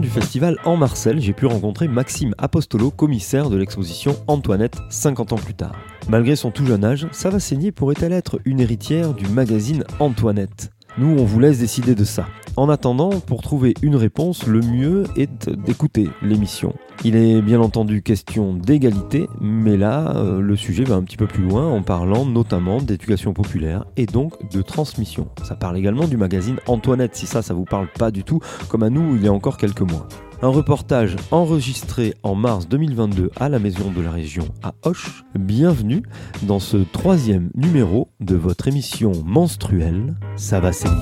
du festival En Marcel, j'ai pu rencontrer Maxime Apostolo, commissaire de l'exposition Antoinette 50 ans plus tard. Malgré son tout jeune âge, Sava pourrait-elle être une héritière du magazine Antoinette? Nous, on vous laisse décider de ça. En attendant, pour trouver une réponse, le mieux est d'écouter l'émission. Il est bien entendu question d'égalité, mais là, euh, le sujet va un petit peu plus loin en parlant notamment d'éducation populaire et donc de transmission. Ça parle également du magazine Antoinette, si ça, ça vous parle pas du tout, comme à nous il y a encore quelques mois. Un reportage enregistré en mars 2022 à la Maison de la Région à Hoche. Bienvenue dans ce troisième numéro de votre émission menstruelle Ça va saigner.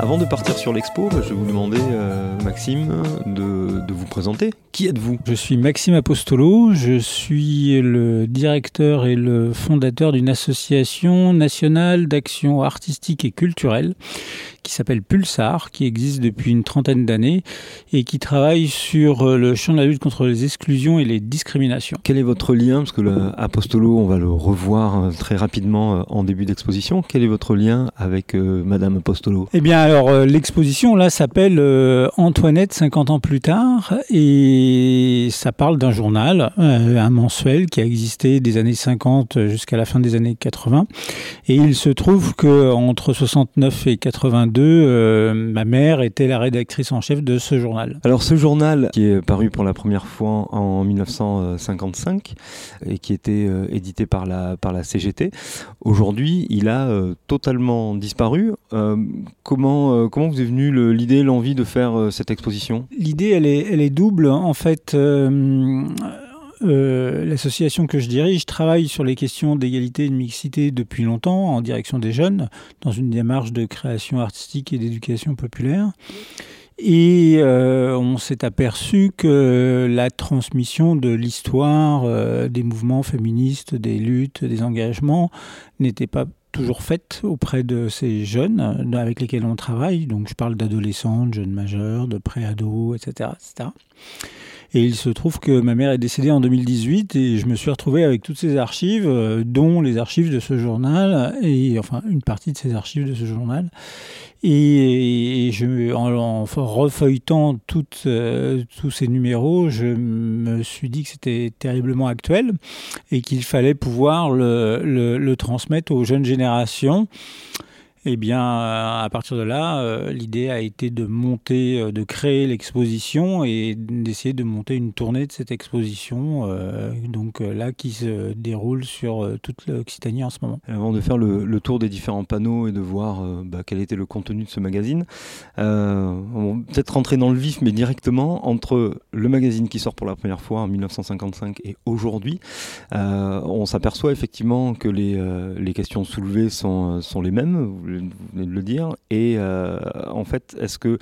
Avant de partir sur l'expo, je vais vous demander, euh, Maxime, de, de, vous présenter. Qui êtes-vous? Je suis Maxime Apostolo, je suis le directeur et le fondateur d'une association nationale d'action artistique et culturelle qui s'appelle Pulsar, qui existe depuis une trentaine d'années et qui travaille sur euh, le champ de la lutte contre les exclusions et les discriminations. Quel est votre lien Parce que l'Apostolo, on va le revoir euh, très rapidement en début d'exposition. Quel est votre lien avec Madame Apostolo? Eh bien, alors euh, l'exposition là s'appelle euh, Antoinette 50 ans plus tard et ça parle d'un journal, euh, un mensuel qui a existé des années 50 jusqu'à la fin des années 80 et il se trouve que entre 69 et 82 ma mère était la rédactrice en chef de ce journal. Alors ce journal qui est paru pour la première fois en 1955 et qui était édité par la par la CGT, aujourd'hui, il a totalement disparu. comment euh, comment, vous est venue l'idée, l'envie de faire euh, cette exposition? L'idée, elle est, elle est double. En fait, euh, l'association que je dirige travaille sur les questions d'égalité et de mixité depuis longtemps en direction des jeunes, dans une démarche de création artistique et d'éducation populaire. Et on s'est aperçu que la transmission de l'histoire des mouvements féministes, des luttes, des engagements n'était pas toujours faite auprès de ces jeunes euh, avec lesquels on travaille. Donc je parle d'adolescents, de jeunes majeurs, de pré-ados, etc., etc. Et il se trouve que ma mère est décédée en 2018 et je me suis retrouvé avec toutes ces archives, euh, dont les archives de ce journal, et enfin une partie de ces archives de ce journal. Et, je, en, refeuilletant toutes, euh, tous ces numéros, je me suis dit que c'était terriblement actuel et qu'il fallait pouvoir le, le, transmettre aux jeunes générations. Eh bien, euh, à partir de là, euh, l'idée a été de monter, euh, de créer l'exposition et d'essayer de monter une tournée de cette exposition, donc là qui se déroule sur toute l'Occitanie en ce moment. Avant de faire le, tour des différents panneaux et de voir bah, quel était le contenu de ce magazine, on va peut-être rentrer dans le vif, mais directement entre le magazine qui sort pour la première fois en 1955 et aujourd'hui, on s'aperçoit effectivement que les, questions soulevées sont, les mêmes venez de le dire. Et euh, en fait, est-ce que,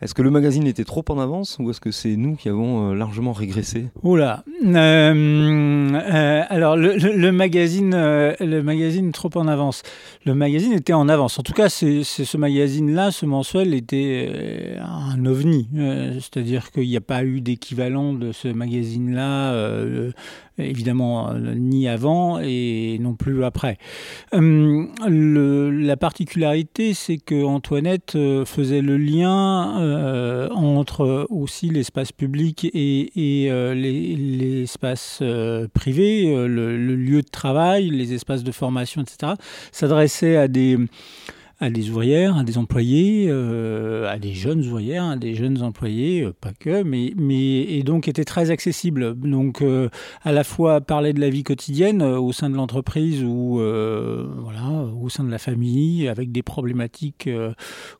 est que le magazine était trop en avance ou est-ce que c'est nous qui avons euh, largement régressé? Oula euh, Alors, le, magazine, le magazine trop en avance. Le magazine était en avance. En tout cas, c'est ce magazine-là, ce mensuel, était un ovni. C'est-à-dire qu'il n'y a pas eu d'équivalent de ce magazine-là évidemment ni avant et non plus après. la particularité, c'est que Antoinette euh, faisait le lien euh, entre aussi l'espace public et, euh, l'espace privé, le, le, lieu de travail, les espaces de formation, etc. S'adressait à des à des ouvrières, à des employés, euh, à des jeunes ouvrières, à des jeunes employés, euh, pas que, mais, mais et donc était très accessible. Donc euh, à la fois parler de la vie quotidienne au sein de l'entreprise ou voilà au sein de la famille, avec des problématiques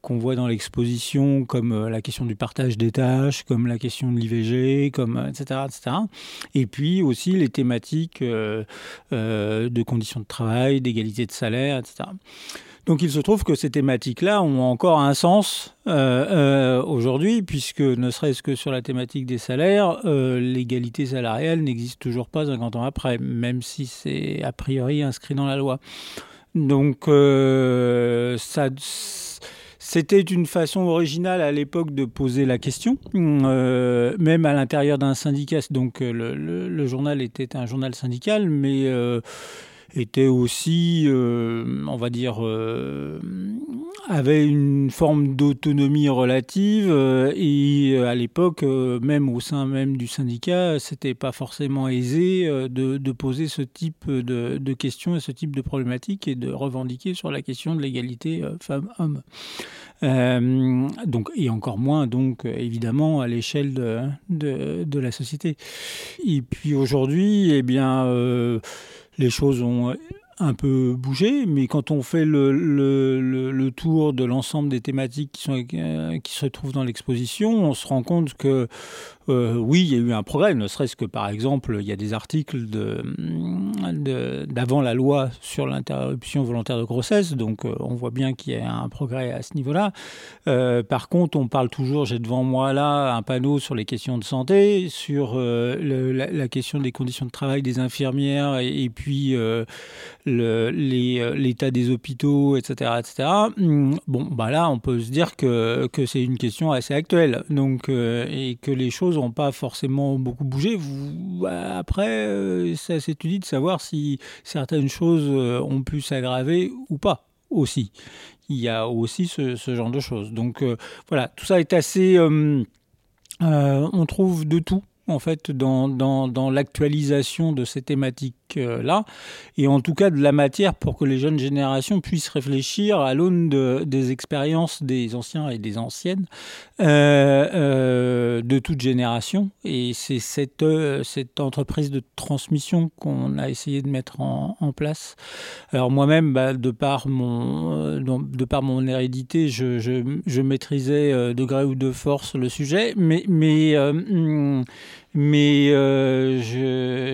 qu'on voit dans l'exposition, comme la question du partage des tâches, comme la question de l'IVG, comme etc., etc. Et puis aussi les thématiques de conditions de travail, d'égalité de salaire, etc. Donc il se trouve que ces thématiques-là ont encore un sens euh, euh, aujourd'hui, puisque ne serait-ce que sur la thématique des salaires, euh, l'égalité salariale n'existe toujours pas 50 ans après, même si c'est a priori inscrit dans la loi. Donc C'était une façon originale à l'époque de poser la question, même à l'intérieur d'un syndicat. Donc le, journal était un journal syndical, mais était aussi, euh, on va dire, euh, avait une forme d'autonomie relative euh, et à l'époque, même au sein même du syndicat, c'était pas forcément aisé de, poser ce type de, questions et ce type de problématiques et de revendiquer sur la question de l'égalité femmes-hommes. donc, et encore moins, donc, évidemment, à l'échelle de, de, la société. Et puis aujourd'hui, eh bien, les choses ont un peu bougé, mais quand on fait le, le, le, tour de l'ensemble des thématiques qui, sont, euh, qui se trouvent dans l'exposition, on se rend compte que euh, oui, il y a eu un progrès, ne serait-ce que par exemple, il y a des articles d'avant de, la loi sur l'interruption volontaire de grossesse, donc euh, on voit bien qu'il y a un progrès à ce niveau-là. Par contre, on parle toujours, j'ai devant moi là un panneau sur les questions de santé, sur la, question des conditions de travail des infirmières et, puis l'état des hôpitaux, etc., etc. Hum, bon, bah là, on peut se dire que, que c'est une question assez actuelle, donc et que les choses n'ont pas forcément beaucoup bougé. Bah, après, euh, ça s'étudie de savoir si certaines choses euh, ont pu s'aggraver ou pas aussi. Il y a aussi ce, genre de choses. Donc euh, voilà, tout ça est assez... on trouve de tout en fait dans, dans, dans l'actualisation de ces thématiques-là, et en tout cas de la matière pour que les jeunes générations puissent réfléchir à l'aune de, des expériences des anciens et des anciennes euh, euh, de toute génération. Et c'est cette, euh, cette entreprise de transmission qu'on a essayé de mettre en, place. Alors moi-même, bah, de, par mon, de par mon hérédité, je, je, maîtrisais de gré ou de force le sujet, mais... hum, mais euh,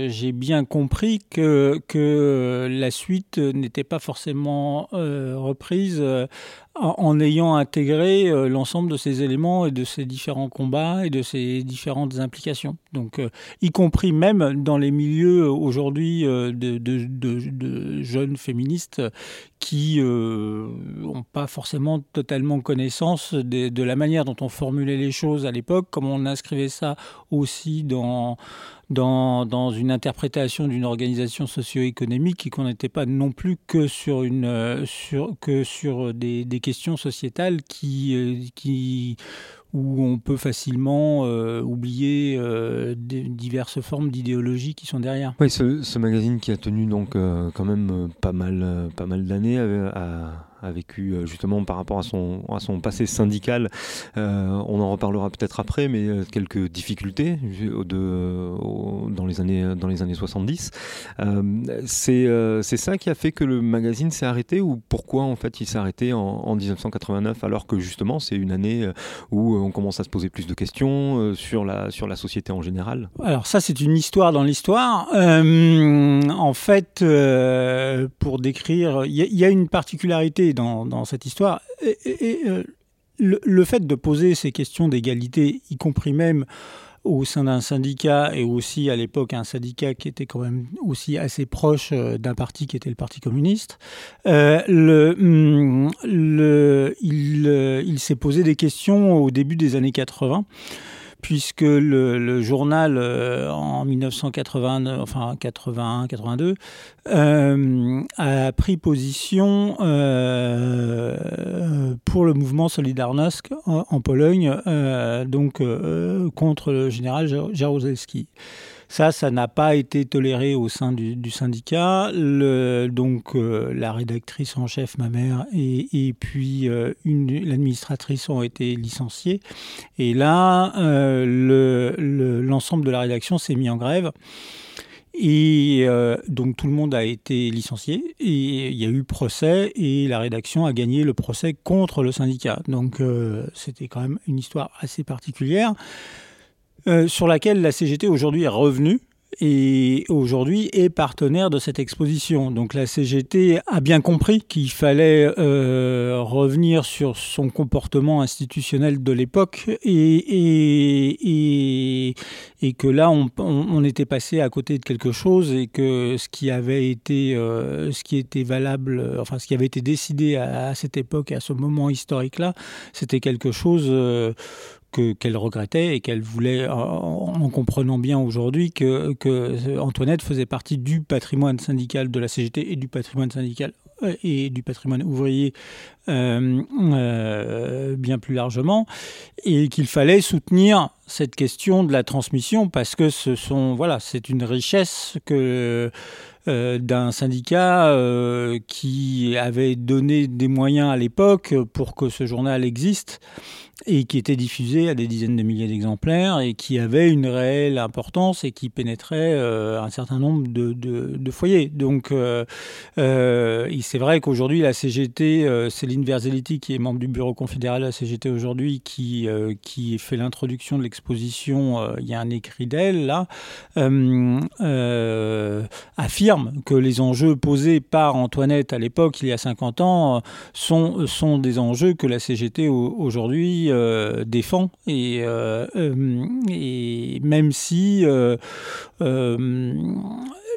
j'ai bien compris que, que la suite n'était pas forcément euh, reprise euh, en, ayant intégré euh, l'ensemble de ces éléments et de ces différents combats et de ces différentes implications. Donc, euh, y compris même dans les milieux aujourd'hui euh, de, jeunes féministes qui n'ont pas forcément totalement connaissance de, de, la manière dont on formulait les choses à l'époque, comment on inscrivait ça aussi dans dans, une interprétation d'une organisation socio-économique et qu'on n'était pas non plus que sur, euh, des, questions sociétales euh, où on peut facilement euh, oublier diverses formes d'idéologie qui sont derrière. Oui, ce, magazine qui a tenu donc quand même pas mal, pas mal d'années a, a vécu euh, justement par rapport à son, à son passé syndical. Euh, on en reparlera peut-être après, mais euh, quelques difficultés dans, les années, dans les années 70. c'est ça qui a fait que le magazine s'est arrêté ou pourquoi en fait il s'est arrêté en, 1989 alors que justement c'est une année où on commence à se poser plus de questions sur, la, sur la société en général? Alors ça c'est une histoire dans l'histoire. en fait, pour décrire, il y, a une particularité dans, cette histoire. Et, euh, le, fait de poser ces questions d'égalité, y compris même au sein d'un syndicat et aussi à l'époque un syndicat qui était quand même aussi assez proche euh, d'un parti qui était le Parti communiste, euh, le, hum, le, il, il s'est posé des questions au début des années 80 puisque le, journal euh, en 1980, enfin 81, 82, euh, a pris position euh, pour le mouvement Solidarność en, en Pologne, donc contre le général Jaruzelski. Ça, ça n'a pas été toléré au sein du, syndicat. Donc, euh, la rédactrice en chef, ma mère, et, et puis euh, l'administratrice ont été licenciées. Et là, euh, l'ensemble de la rédaction s'est mis en grève. Et donc tout le monde a été licencié et il y a eu procès et la rédaction a gagné le procès contre le syndicat. Donc c'était quand même une histoire assez particulière. Euh, sur laquelle la CGT aujourd'hui est revenue et aujourd'hui est partenaire de cette exposition. Donc la CGT a bien compris qu'il fallait revenir sur son comportement institutionnel de l'époque et, et, et, que là on, était passé à côté de quelque chose et que ce qui avait été, ce qui était valable, enfin ce qui avait été décidé à, à cette époque, à ce moment historique-là, c'était quelque chose qu'elle regrettait et qu'elle voulait, en, comprenant bien aujourd'hui que, que, Antoinette faisait partie du patrimoine syndical de la CGT et du patrimoine syndical euh, et du patrimoine ouvrier euh, euh, bien plus largement, et qu'il fallait soutenir cette question de la transmission parce que ce sont voilà c'est une richesse que d'un syndicat qui avait donné des moyens à l'époque pour que ce journal existe et qui était diffusé à des dizaines de milliers d'exemplaires et qui avait une réelle importance et qui pénétrait euh, un certain nombre de, de, foyers. Donc, euh, euh, c'est vrai qu'aujourd'hui, la CGT, Céline Verzeliti, qui est membre du bureau confédéral de la CGT aujourd'hui, qui, qui fait l'introduction de l'exposition, il y a un écrit d'elle là, affirme que les enjeux posés par Antoinette à l'époque, il y a 50 ans, sont, sont des enjeux que la CGT aujourd'hui euh, défend. Euh, euh, et, même si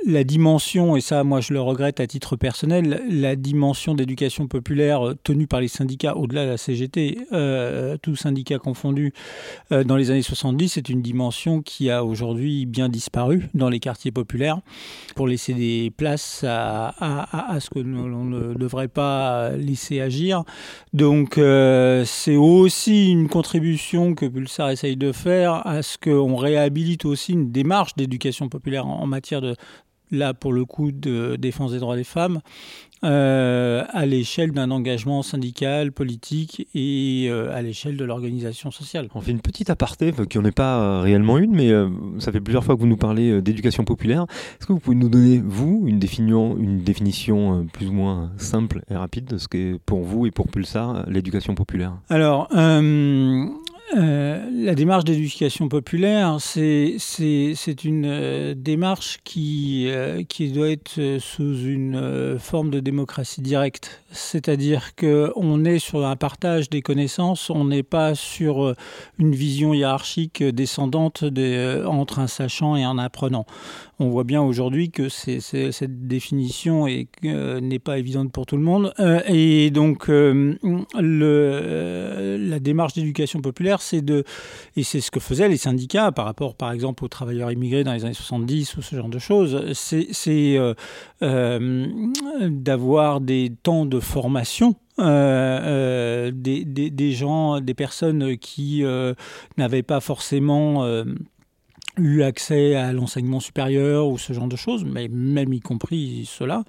la dimension, et ça moi je le regrette à titre personnel, la dimension d'éducation populaire euh, tenue par les syndicats au-delà de la CGT, euh, tous syndicats confondus, euh, dans les années 70, c'est une dimension qui a aujourd'hui bien disparu dans les quartiers populaires pour laisser des places à, à, ce que l'on ne devrait pas laisser agir. Donc c'est aussi une contribution que Pulsar essaye de faire à ce qu'on réhabilite aussi une démarche d'éducation populaire en matière de là pour le coup de défense des droits des femmes, euh, à l'échelle d'un engagement syndical, politique et euh, à l'échelle de l'organisation sociale. On fait une petite aparté, qui n'en est pas euh, réellement une, mais ça fait plusieurs fois que vous nous parlez d'éducation populaire. Est-ce que vous pouvez nous donner, vous, une définition, une définition plus ou moins simple et rapide de ce qu'est pour vous et pour Pulsar l'éducation populaire? Alors, euh, la démarche d'éducation populaire, c'est une euh, démarche qui, euh, qui doit être sous une forme de démocratie directe. C'est-à-dire qu'on est sur un partage des connaissances, on n'est pas sur une vision hiérarchique descendante entre un sachant et un apprenant. On voit bien aujourd'hui que cette définition n'est pas évidente pour tout le monde. et donc, la démarche d'éducation populaire, c'est de, et c'est ce que faisaient les syndicats par rapport, par exemple, aux travailleurs immigrés dans les années 70 ou ce genre de choses, c'est euh, euh, d'avoir des temps de formation euh, des, des, gens, des personnes qui n'avaient pas forcément eu accès à l'enseignement supérieur ou ce genre de choses, mais même y compris cela,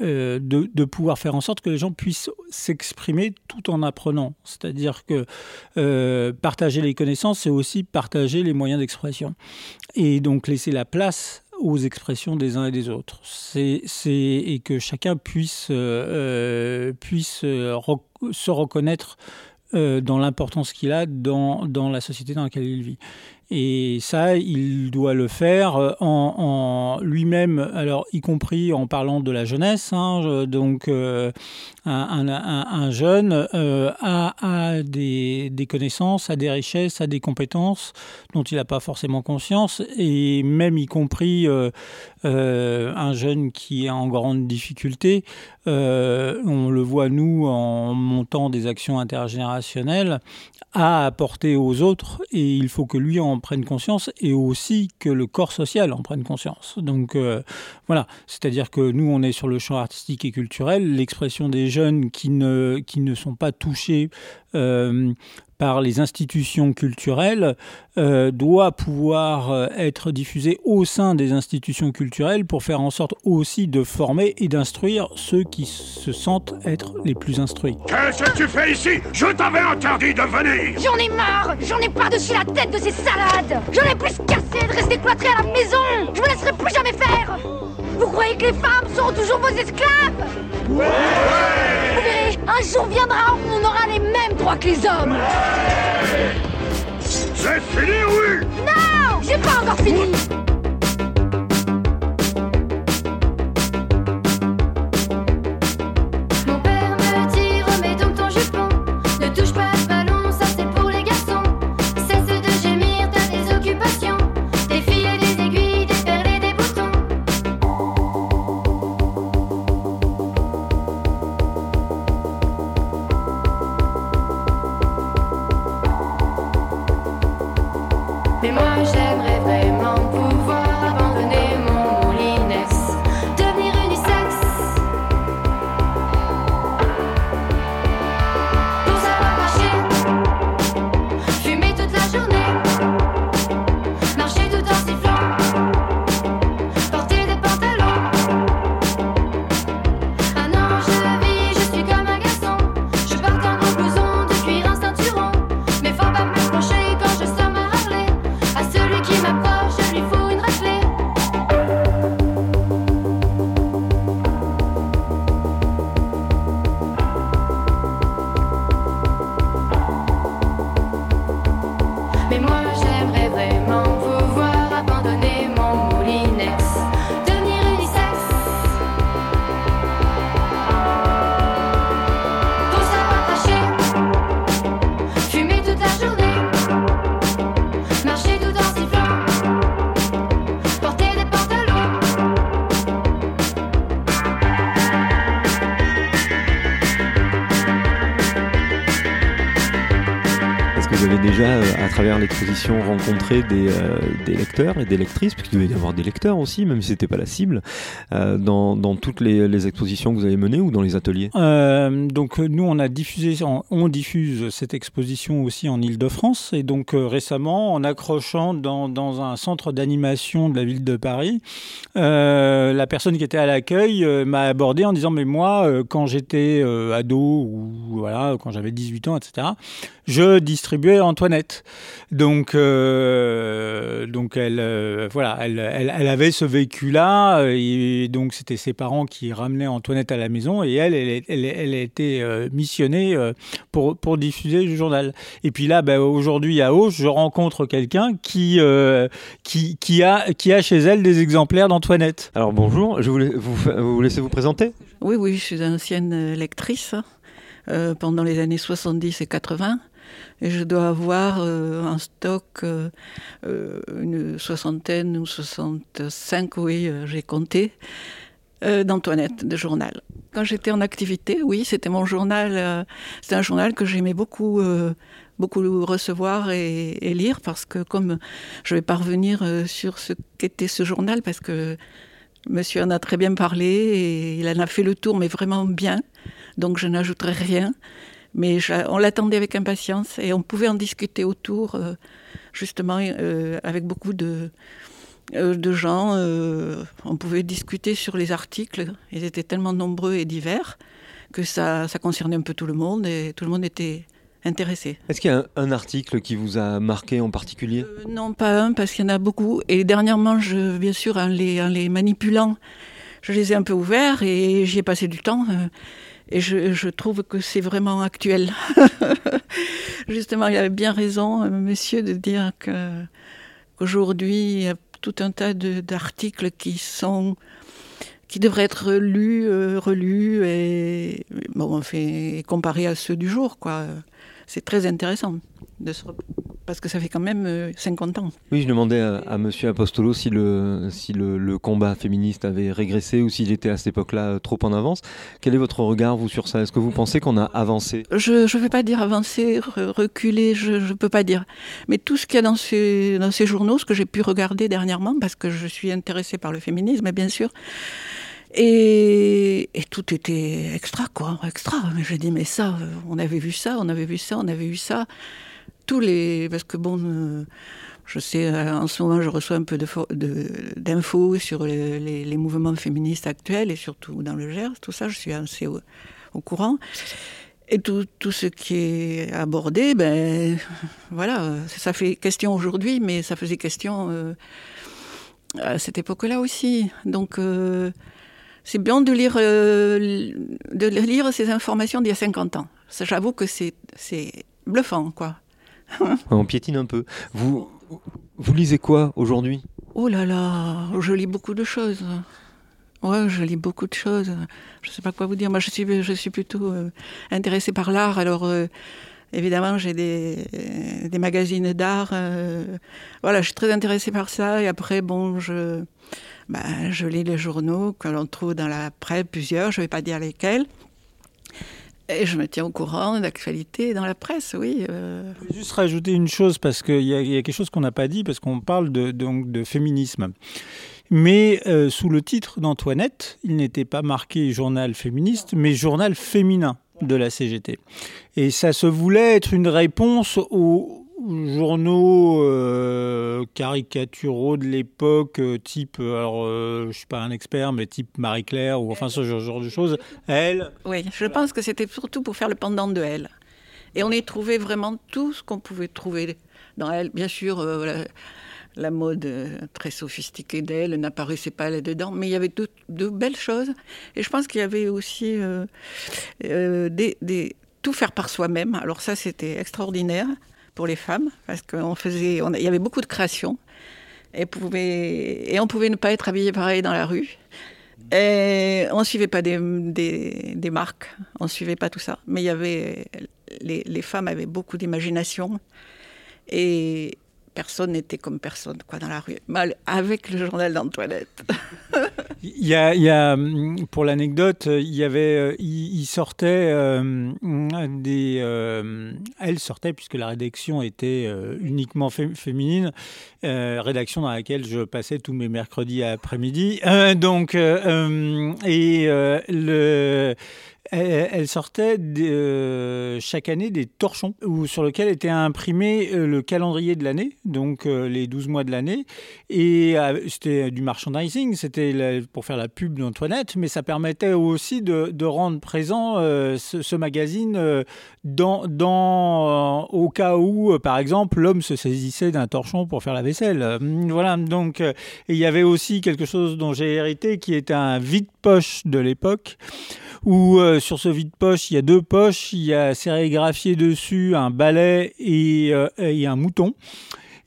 euh, de, pouvoir faire en sorte que les gens puissent s'exprimer tout en apprenant. C'est-à-dire que euh, partager les connaissances, c'est aussi partager les moyens d'expression. Et donc laisser la place aux expressions des uns et des autres. C'est, et que chacun puisse, euh, puisse se reconnaître dans l'importance qu'il a dans, dans la société dans laquelle il vit. Et ça, il doit le faire euh, en, lui-même, alors y compris en parlant de la jeunesse. Hein, donc, euh, un, jeune euh, a, des, connaissances, a des richesses, a des compétences dont il n'a pas forcément conscience, et même y compris un jeune qui est en grande difficulté. on le voit nous en montant des actions intergénérationnelles à apporter aux autres, et il faut que lui en prenne conscience et aussi que le corps social en prenne conscience. Donc euh, voilà, c'est-à-dire que nous, on est sur le champ artistique et culturel, l'expression des jeunes qui ne, qui ne sont pas touchés euh, par les institutions culturelles euh, doit pouvoir euh, être diffusé au sein des institutions culturelles pour faire en sorte aussi de former et d'instruire ceux qui se sentent être les plus instruits. Qu'est-ce que tu fais ici? Je t'avais interdit de venir. J'en ai marre. J'en ai par-dessus la tête de ces salades. J'en ai plus cassé de rester cloîtré à la maison. Je me laisserai plus jamais faire Vous croyez que les femmes seront toujours vos esclaves? Ouais. Vous verrez, un jour viendra où on aura les mêmes droits que les hommes. C'est fini, oui. Non J'ai pas encore fini l'exposition, rencontré des, des, lecteurs et des lectrices, puisqu'il devait y avoir des lecteurs aussi, même si c'était pas la cible, dans, dans, toutes les, expositions que vous avez menées ou dans les ateliers? Donc nous, on a diffusé, on diffuse cette exposition aussi en Ile-de-France, et donc récemment, en accrochant dans, dans un centre d'animation de la ville de Paris, la personne qui était à l'accueil m'a abordé en disant mais moi, quand j'étais ado ou voilà, quand j'avais 18 ans, etc., je distribuais Antoinette. Donc, euh, donc elle, euh, voilà, elle, elle, avait ce vécu-là, et donc c'était ses parents qui ramenaient Antoinette à la maison, et elle, elle, elle, elle a été euh, missionnée pour, pour diffuser le journal. Et puis là, ben, aujourd'hui à Auch, je rencontre quelqu'un qui, qui, qui, a, qui a chez elle des exemplaires d'Antoinette. Alors bonjour, je voulais vous, vous laisser vous présenter Oui, oui, je suis ancienne lectrice. pendant les années 70 et 80. Et je dois avoir euh, un stock, euh, euh, une soixantaine ou 65, oui, j'ai compté, d'Antoinette, de journal. Quand j'étais en activité, oui, c'était mon journal. c'était un journal que j'aimais beaucoup beaucoup recevoir et, lire parce que comme je vais pas revenir sur ce qu'était ce journal parce que monsieur en a très bien parlé et il en a fait le tour mais vraiment bien donc je n'ajouterai rien mais on l'attendait avec impatience et on pouvait en discuter autour, euh, justement, euh, avec beaucoup de, euh, de gens. on pouvait discuter sur les articles. Ils étaient tellement nombreux et divers que ça, ça concernait un peu tout le monde et tout le monde était intéressé. Est-ce qu'il y a un, article qui vous a marqué en particulier? Non, pas un, parce qu'il y en a beaucoup. Et dernièrement, je, bien sûr, en les, en les manipulant, je les ai un peu ouverts et j'y ai passé du temps. Et je, trouve que c'est vraiment actuel. Justement, il avait bien raison, euh, monsieur, de dire qu'aujourd'hui, il y a tout un tas d'articles qui sont qui devraient être lus, euh, relus et bon, enfin, comparés à ceux du jour. C'est très intéressant de se parce que ça fait quand même 50 euh, ans. Oui, je demandais à, à Monsieur Apostolo si, le, si le, combat féministe avait régressé ou s'il était à cette époque-là euh, trop en avance. Quel est votre regard, vous, sur ça? Est-ce que vous pensez qu'on a avancé? Je ne vais pas dire avancer, reculer, je ne peux pas dire. Mais tout ce qu'il y a dans ces, dans ces journaux, ce que j'ai pu regarder dernièrement, parce que je suis intéressée par le féminisme, bien sûr, et, et, tout était extra, quoi, extra. J'ai dit, mais ça, on avait vu ça, on avait vu ça, on avait vu ça tous les. Parce que bon. Euh, je sais, euh, en ce moment, je reçois un peu d'infos sur les, mouvements féministes actuels et surtout dans le Gers, tout ça, je suis assez au, courant. Et tout, tout, ce qui est abordé, ben voilà, ça fait question aujourd'hui, mais ça faisait question euh, à cette époque-là aussi. Donc c'est bien de lire, de lire ces informations d'il y a 50 ans. J'avoue que c'est bluffant, quoi. On piétine un peu. Vous, vous lisez quoi aujourd'hui? Oh là là, je lis beaucoup de choses. Ouais, je lis beaucoup de choses. Je ne sais pas quoi vous dire. Moi, je suis, je suis plutôt euh, intéressée par l'art. Alors, euh, évidemment, j'ai des, magazines d'art. Euh, voilà, je suis très intéressée par ça. Et après, bon, je, bah, je lis les journaux que l'on trouve dans la presse, plusieurs. Je ne vais pas dire lesquels. Et je me tiens au courant d'actualité dans la presse, oui. Euh. Je vais juste rajouter une chose, parce qu'il y, a quelque chose qu'on n'a pas dit, parce qu'on parle de, donc, de féminisme. Mais euh, sous le titre d'Antoinette, il n'était pas marqué journal féministe, mais journal féminin de la CGT. Et ça se voulait être une réponse aux, journaux euh, caricaturaux de l'époque, euh, type, alors euh, je suis pas un expert, mais type Marie Claire ou enfin ce genre, de choses. Elle. Oui, je pense que c'était surtout pour faire le pendant de elle. Et on y trouvait vraiment tout ce qu'on pouvait trouver dans elle. Bien sûr, la, mode très sophistiquée d'elle n'apparaissait pas là-dedans, mais il y avait de, belles choses. Et je pense qu'il y avait aussi des, tout faire par soi-même. Alors ça, c'était extraordinaire pour les femmes, parce qu'on faisait, il y avait beaucoup de créations, et, pouvait, et on pouvait ne pas être habillé pareil dans la rue. On ne suivait pas des, des, marques, on ne suivait pas tout ça. Mais il y avait, les, les femmes avaient beaucoup d'imagination. Et personne n'était comme personne quoi dans la rue, mal avec le journal d'Antoinette. il, y pour l'anecdote, il euh, sortait euh, des, euh, elle sortait puisque la rédaction était uniquement féminine, rédaction dans laquelle je passais tous mes mercredis après-midi. donc, et le elle, sortait euh, chaque année des torchons où, sur lesquels était imprimé euh, le calendrier de l'année, donc euh, les 12 mois de l'année. Et c'était du merchandising, c'était pour faire la pub d'Antoinette, mais ça permettait aussi de, rendre présent ce, magazine au cas où, par exemple, l'homme se saisissait d'un torchon pour faire la vaisselle. Voilà, donc il y avait aussi quelque chose dont j'ai hérité qui est un vide-poche de l'époque où euh, sur ce vide-poche, il y a deux poches, il y a sérigraphié dessus un balai et, euh, et un mouton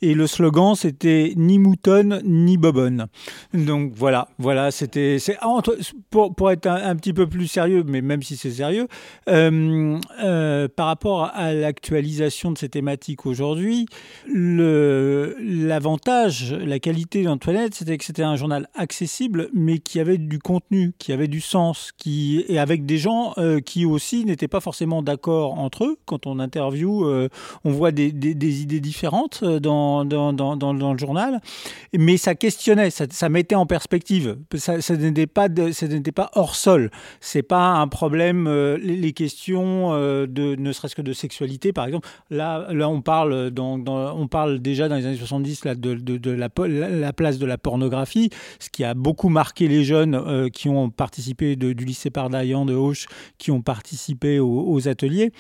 et le slogan c'était ni moutonne ni bobonne. Donc voilà, voilà, c'était ah, pour, pour être un, petit peu plus sérieux, mais même si c'est sérieux, euh, euh, par rapport à l'actualisation de ces thématiques aujourd'hui, l'avantage, la qualité d'Antoinette, c'était que c'était un journal accessible, mais qui avait du contenu, qui avait du sens, qui et avec des gens euh, qui aussi n'étaient pas forcément d'accord entre eux. Quand on interview, on voit des, des, des idées différentes dans dans, dans, le journal, mais ça questionnait, ça, mettait en perspective. Ça, n'était pas, pas hors sol. C'est pas un problème. Euh, les, questions euh, de, ne serait-ce que de sexualité, par exemple. Là, là, on parle, dans, on parle déjà dans les années 70 là, de, de, la, la, place de la pornographie, ce qui a beaucoup marqué les jeunes euh, qui ont participé du lycée Pardaillan de Auch, qui ont participé aux, ateliers,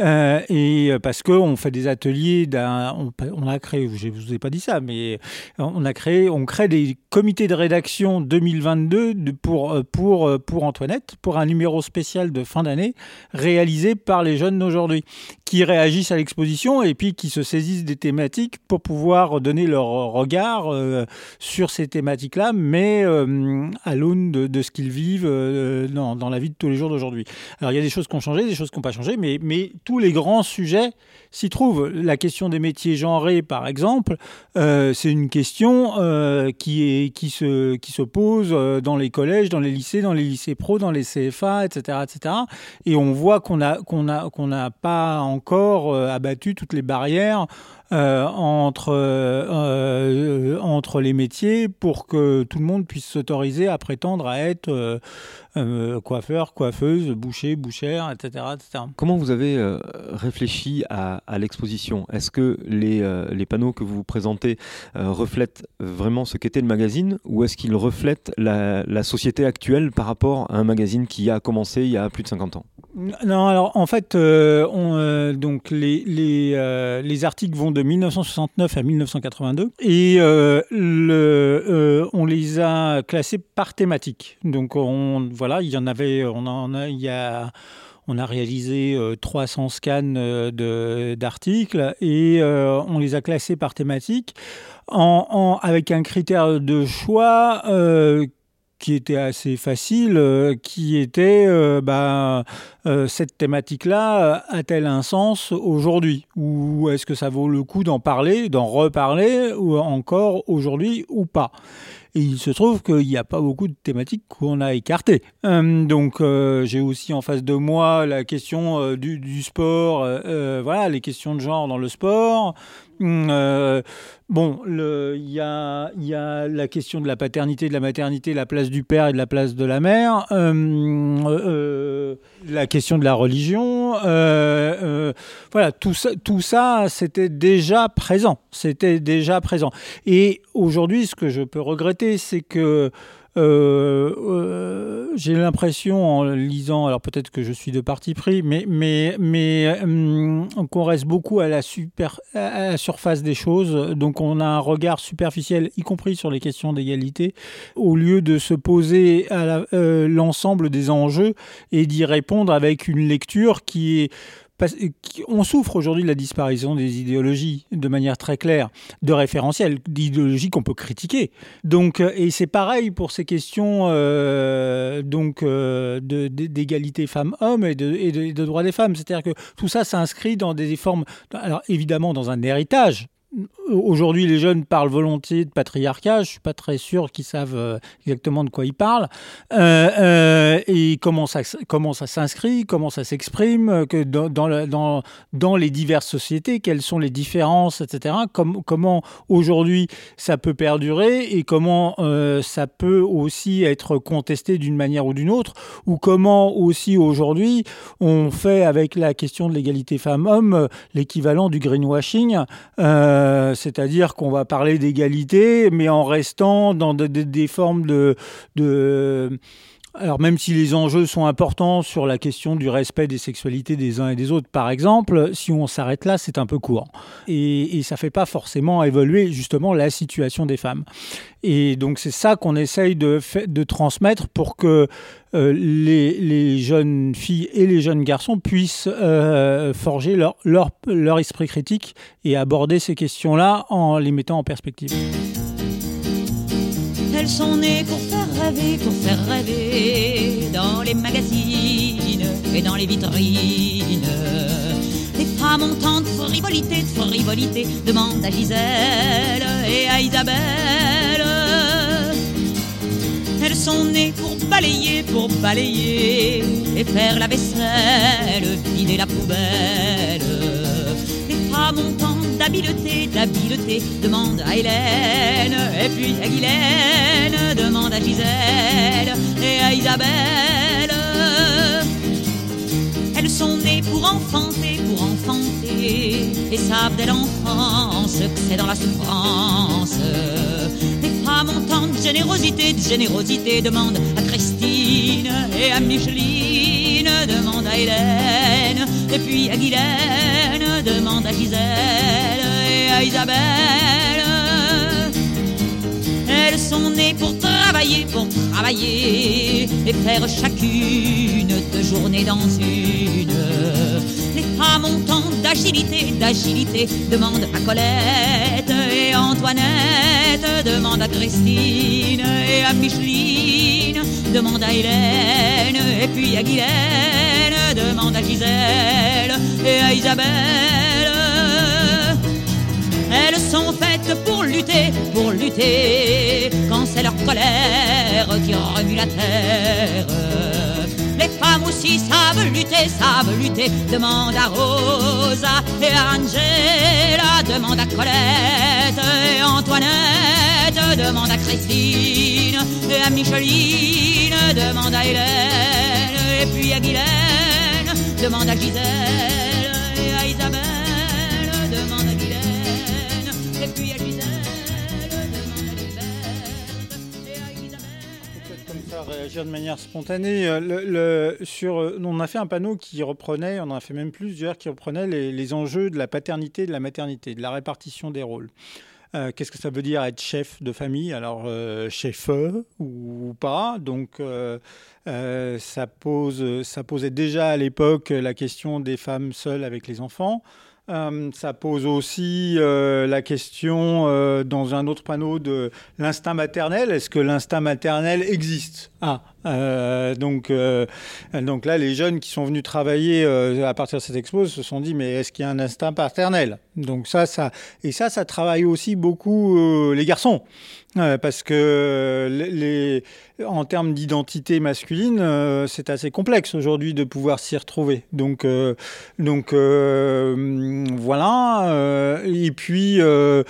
et parce qu'on fait des ateliers, on, on a créé, je ne vous ai pas dit ça, mais on a créé, on crée des comités de rédaction 2022 pour, euh, pour, euh, pour Antoinette, pour un numéro spécial de fin d'année réalisé par les jeunes d'aujourd'hui, qui réagissent à l'exposition et puis qui se saisissent des thématiques pour pouvoir donner leur regard euh, sur ces thématiques-là, mais à l'aune de, ce qu'ils vivent dans, dans, la vie de tous les jours d'aujourd'hui. Alors il y a des choses qui ont changé, des choses qui n'ont pas changé, mais, mais tous les grands sujets s'y trouvent. La question des métiers genrés, par exemple, euh, c'est une question euh, qui, se, pose euh, dans les collèges, dans les lycées, dans les lycées pro, dans les CFA, etc. etc. Et on voit qu'on n'a pas encore abattu toutes les barrières entre, entre les métiers pour que tout le monde puisse s'autoriser à prétendre à être euh, coiffeur, coiffeuse, boucher, bouchère, etc. etc. Comment vous avez euh, réfléchi à, l'exposition? Est-ce que les, euh, les, panneaux que vous présentez reflètent vraiment ce qu'était le magazine ou est-ce qu'ils reflètent la, la société actuelle par rapport à un magazine qui a commencé il y a plus de 50 ans? Non, alors en fait, on, donc les, les, les, articles vont de 1969 à 1982 et le, on les a classés par thématique. Donc on, voilà, il y en avait, on en a, on a réalisé 300 euh, scans euh, d'articles et euh, on les a classés par thématique en, avec un critère de choix qui était assez facile, qui était bah, cette thématique-là a-t-elle un sens aujourd'hui? Ou est-ce que ça vaut le coup d'en parler, d'en reparler, ou encore aujourd'hui ou pas? Il se trouve qu'il n'y a pas beaucoup de thématiques qu'on a écartées. Euh, donc euh, j'ai aussi en face de moi la question euh, du, sport, voilà, les questions de genre dans le sport. Hum, bon, il y a, la question de la paternité, de la maternité, la place du père et de la place de la mère, hum, la question de la religion, voilà, tout ça, tout ça c'était déjà présent, c'était déjà présent. Et aujourd'hui, ce que je peux regretter c'est que euh, euh, j'ai l'impression en lisant, alors peut-être que je suis de parti pris, mais, mais, mais hum, qu'on reste beaucoup à la, super, à la surface des choses. Donc on a un regard superficiel, y compris sur les questions d'égalité, au lieu de se poser à euh, l'ensemble des enjeux et d'y répondre avec une lecture qui est on souffre aujourd'hui de la disparition des idéologies de manière très claire, de référentiels, d'idéologies qu'on peut critiquer. Donc, euh, et c'est pareil pour ces questions euh, donc euh, d'égalité femmes-hommes et, de, et de, droits des femmes. C'est-à-dire que tout ça s'inscrit dans des formes, alors évidemment dans un héritage aujourd'hui, les jeunes parlent volontiers de patriarcat. Je suis pas très sûr qu'ils savent euh, exactement de quoi ils parlent euh, euh, et comment ça comment ça s'inscrit, comment ça s'exprime, dans les diverses sociétés, quelles sont les différences, etc. comment aujourd'hui ça peut perdurer et comment ça peut aussi être contesté d'une manière ou d'une autre, ou comment aussi aujourd'hui on fait avec la question de l'égalité femmes-hommes l'équivalent du greenwashing. C'est-à-dire qu'on va parler d'égalité, mais en restant dans des formes de, alors même si les enjeux sont importants sur la question du respect des sexualités des uns et des autres, par exemple, si on s'arrête là, c'est un peu court. Et, ça ne fait pas forcément évoluer justement la situation des femmes. Et donc c'est ça qu'on essaye de, transmettre pour que euh, les, jeunes filles et les jeunes garçons puissent euh, forger leur esprit critique et aborder ces questions-là en les mettant en perspective. Elles sont nées pour faire pour faire rêver dans les magazines et dans les vitrines. Les femmes ont tant de frivolité, de frivolité, demande à Gisèle et à Isabelle. Elles sont nées pour balayer, pour balayer et faire la vaisselle, vider la poubelle. Les femmes ont tant d'habileté, d'habileté, demande à Hélène, et puis à Guylaine, demande à Gisèle et à Isabelle. Elles sont nées pour enfanter, pour enfanter, et savent dès l'enfance que c'est dans la souffrance. Les femmes ont tant de générosité, de générosité, demande à Christine et à Micheline, demande à Hélène, et puis à Guylaine, demande à Gisèle à Isabelle. Elles sont nées pour travailler, pour travailler et faire chacune deux journées dans une. Les femmes ont tant d'agilité, d'agilité, demande à Colette et Antoinette, demande à Christine et à Micheline, demande à Hélène et puis à Guylaine, demande à Gisèle et à Isabelle. Sont faites pour lutter, pour lutter, quand c'est leur colère qui remue la terre. Les femmes aussi savent lutter, savent lutter. Demande à Rosa et à Angela, demande à Colette et Antoinette, demande à Christine et à Micheline, demande à Hélène et puis à Guylaine, demande à Gisèle de manière spontanée. Euh, euh, on a fait un panneau qui reprenait, on en a fait même plusieurs, qui reprenait les, enjeux de la paternité de la maternité, de la répartition des rôles. Euh, Qu'est-ce que ça veut dire être chef de famille? Alors, chef ou pas. Donc, ça, pose, ça posait déjà à l'époque la question des femmes seules avec les enfants. Euh, ça pose aussi euh, la question euh, dans un autre panneau de l'instinct maternel. Est-ce que l'instinct maternel existe? Ah, donc, donc là, les jeunes qui sont venus travailler à partir de cette expo se sont dit mais est-ce qu'il y a un instinct paternel? Donc ça, ça et ça, ça travaille aussi beaucoup les garçons. Euh, parce que les, les- en termes d'identité masculine, euh, c'est assez complexe aujourd'hui de pouvoir s'y retrouver. Donc, euh, euh, voilà. euh, et puis, euh,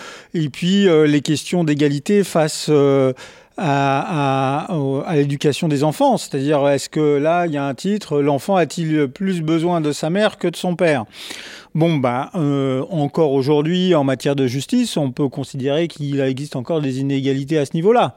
euh, les questions d'égalité face euh, à, l'éducation des enfants. C'est-à-dire, est-ce que là, il y a un titre, l'enfant a-t-il plus besoin de sa mère que de son père? Bon, bah, euh, encore aujourd'hui, en matière de justice, on peut considérer qu'il existe encore des inégalités à ce niveau-là.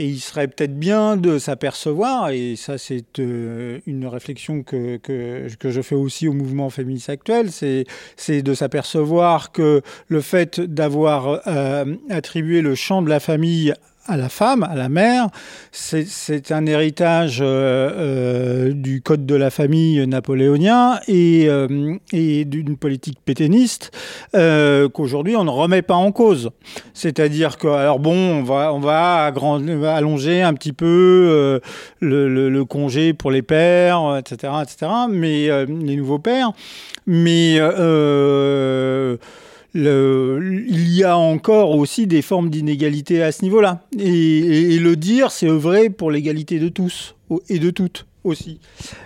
Et il serait peut-être bien de s'apercevoir, et ça c'est euh, une réflexion que, que, que je fais aussi au mouvement féministe actuel, c'est de s'apercevoir que le fait d'avoir euh, attribué le champ de la famille à la femme, à la mère, c'est- un héritage euh, euh, du code de la famille napoléonien et, euh, d'une politique pétainiste euh, qu'aujourd'hui on ne remet pas en cause. C'est-à-dire que, alors bon, on va, allonger un petit peu le, congé pour les pères, etc., etc., mais les nouveaux pères, mais il y a encore aussi des formes d'inégalité à ce niveau-là. Et, et le dire, c'est œuvrer pour l'égalité de tous et de toutes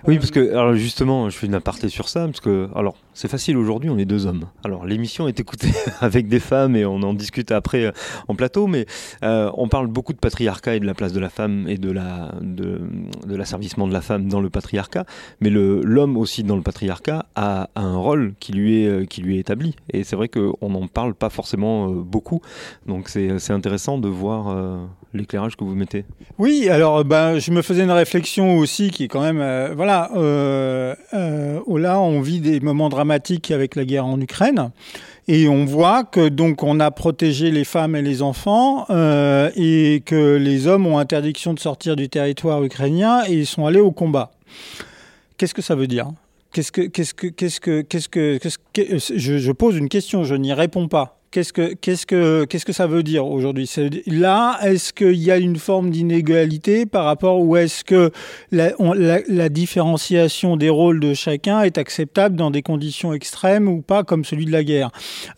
Oui, parce que justement, je fais une aparté sur ça, parce que alors c'est facile aujourd'hui, on est deux hommes. Alors l'émission est écoutée avec des femmes et on en discute après euh, en plateau, mais euh, on parle beaucoup de patriarcat et de la place de la femme et de la de, de l'asservissement de la femme dans le patriarcat, mais l'homme aussi dans le patriarcat a, un rôle qui lui est euh, qui lui est établi. Et c'est vrai qu'on n'en parle pas forcément beaucoup, donc c'est intéressant de voir l'éclairage que vous mettez. Oui, alors ben je me faisais une réflexion aussi qui est quand même euh, voilà là on vit des moments de dramatique avec la guerre en Ukraine. Et on voit que donc on a protégé les femmes et les enfants euh, et que les hommes ont interdiction de sortir du territoire ukrainien et ils sont allés au combat. Qu'est-ce que ça veut dire? Qu'est-ce que qu'est-ce que je pose une question, je n'y réponds pas. Qu'est-ce que, qu'est-ce que, qu'est-ce que ça veut dire aujourd'hui? Là, est-ce qu'il y a une forme d'inégalité par rapport ou est-ce que la, on, la, la, différenciation des rôles de chacun est acceptable dans des conditions extrêmes ou pas, comme celui de la guerre?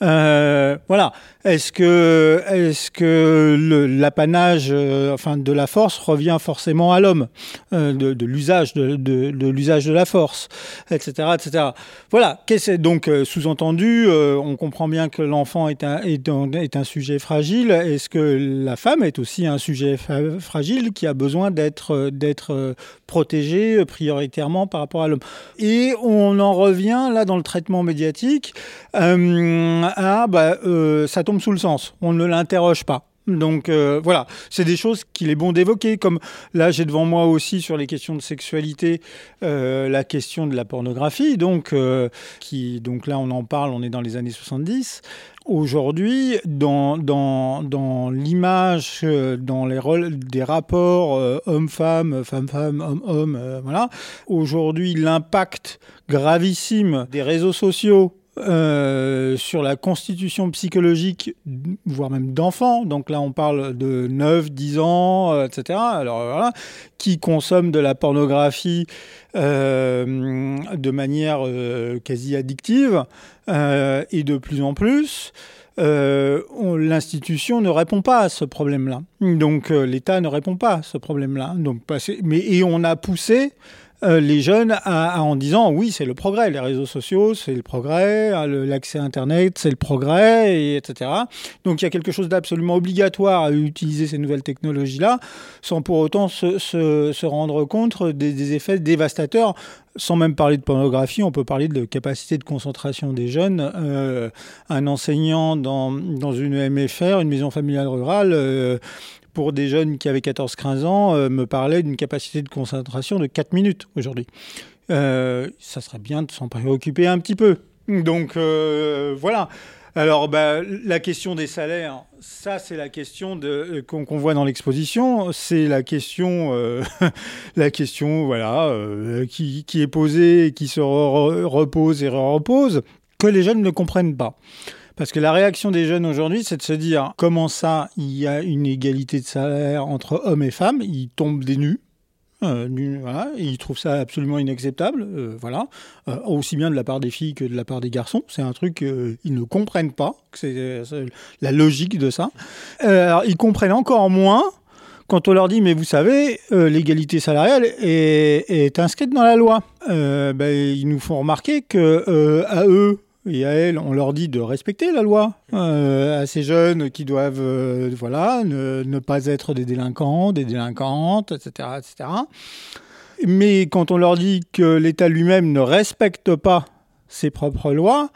Euh, Voilà. Est-ce que, est-ce que l'apanage, euh, enfin, de la force revient forcément à l'homme, euh, de, l'usage de, de, l'usage de la force, etc., etc. Voilà. Donc sous-entendu On comprend bien que l'enfant est est, un, sujet fragile. Est-ce que la femme est aussi un sujet fragile qui a besoin d'être d'être protégé prioritairement par rapport à l'homme? Et on en revient là dans le traitement médiatique à bah, ça tombe sous le sens. On ne l'interroge pas. Donc euh, voilà, c'est des choses qu'il est bon d'évoquer, comme là j'ai devant moi aussi sur les questions de sexualité euh, la question de la pornographie, donc, euh, qui, donc là on en parle, on est dans les années 70. Aujourd'hui, dans, dans, dans l'image, dans les rôles des rapports euh, homme-femme, femme-femme, homme-homme, euh, voilà, aujourd'hui l'impact gravissime des réseaux sociaux euh, sur la constitution psychologique, voire même d'enfants, donc là on parle de 9, 10 ans, euh, etc., alors voilà, qui consomment de la pornographie euh, de manière euh, quasi addictive, euh, et de plus en plus, l'institution ne répond pas à ce problème-là. Donc l'État ne répond pas à ce problème-là. Donc, mais, et on a poussé euh, les jeunes en disant oui, c'est le progrès, les réseaux sociaux, c'est le progrès, l'accès à Internet, c'est le progrès, et etc. Donc il y a quelque chose d'absolument obligatoire à utiliser ces nouvelles technologies-là, sans pour autant se, rendre compte des, effets dévastateurs. Sans même parler de pornographie, on peut parler de capacité de concentration des jeunes. Euh, un enseignant dans, une MFR, une maison familiale rurale, euh, pour des jeunes qui avaient 14-15 ans, euh, me parlait d'une capacité de concentration de 4 minutes aujourd'hui. Euh, ça serait bien de s'en préoccuper un petit peu. Donc euh, voilà. Alors bah, la question des salaires, ça c'est la question qu'on, voit dans l'exposition, c'est la question, la question voilà, qui, est posée, qui se re- repose et repose, que les jeunes ne comprennent pas. Parce que la réaction des jeunes aujourd'hui, c'est de se dire comment ça, il y a une égalité de salaire entre hommes et femmes, ils tombent des nus. Euh, ils trouvent ça absolument inacceptable, euh, voilà, euh, aussi bien de la part des filles que de la part des garçons. C'est un truc qu'ils ne comprennent pas, c'est la logique de ça. alors, ils comprennent encore moins quand on leur dit, mais vous savez, l'égalité salariale est, inscrite dans la loi. Ben, ils nous font remarquer que à eux et à elles, on leur dit de respecter la loi. Euh, à ces jeunes qui doivent, euh, voilà, ne, ne, pas être des délinquants, des délinquantes, etc., etc. Mais quand on leur dit que l'État lui-même ne respecte pas ses propres lois,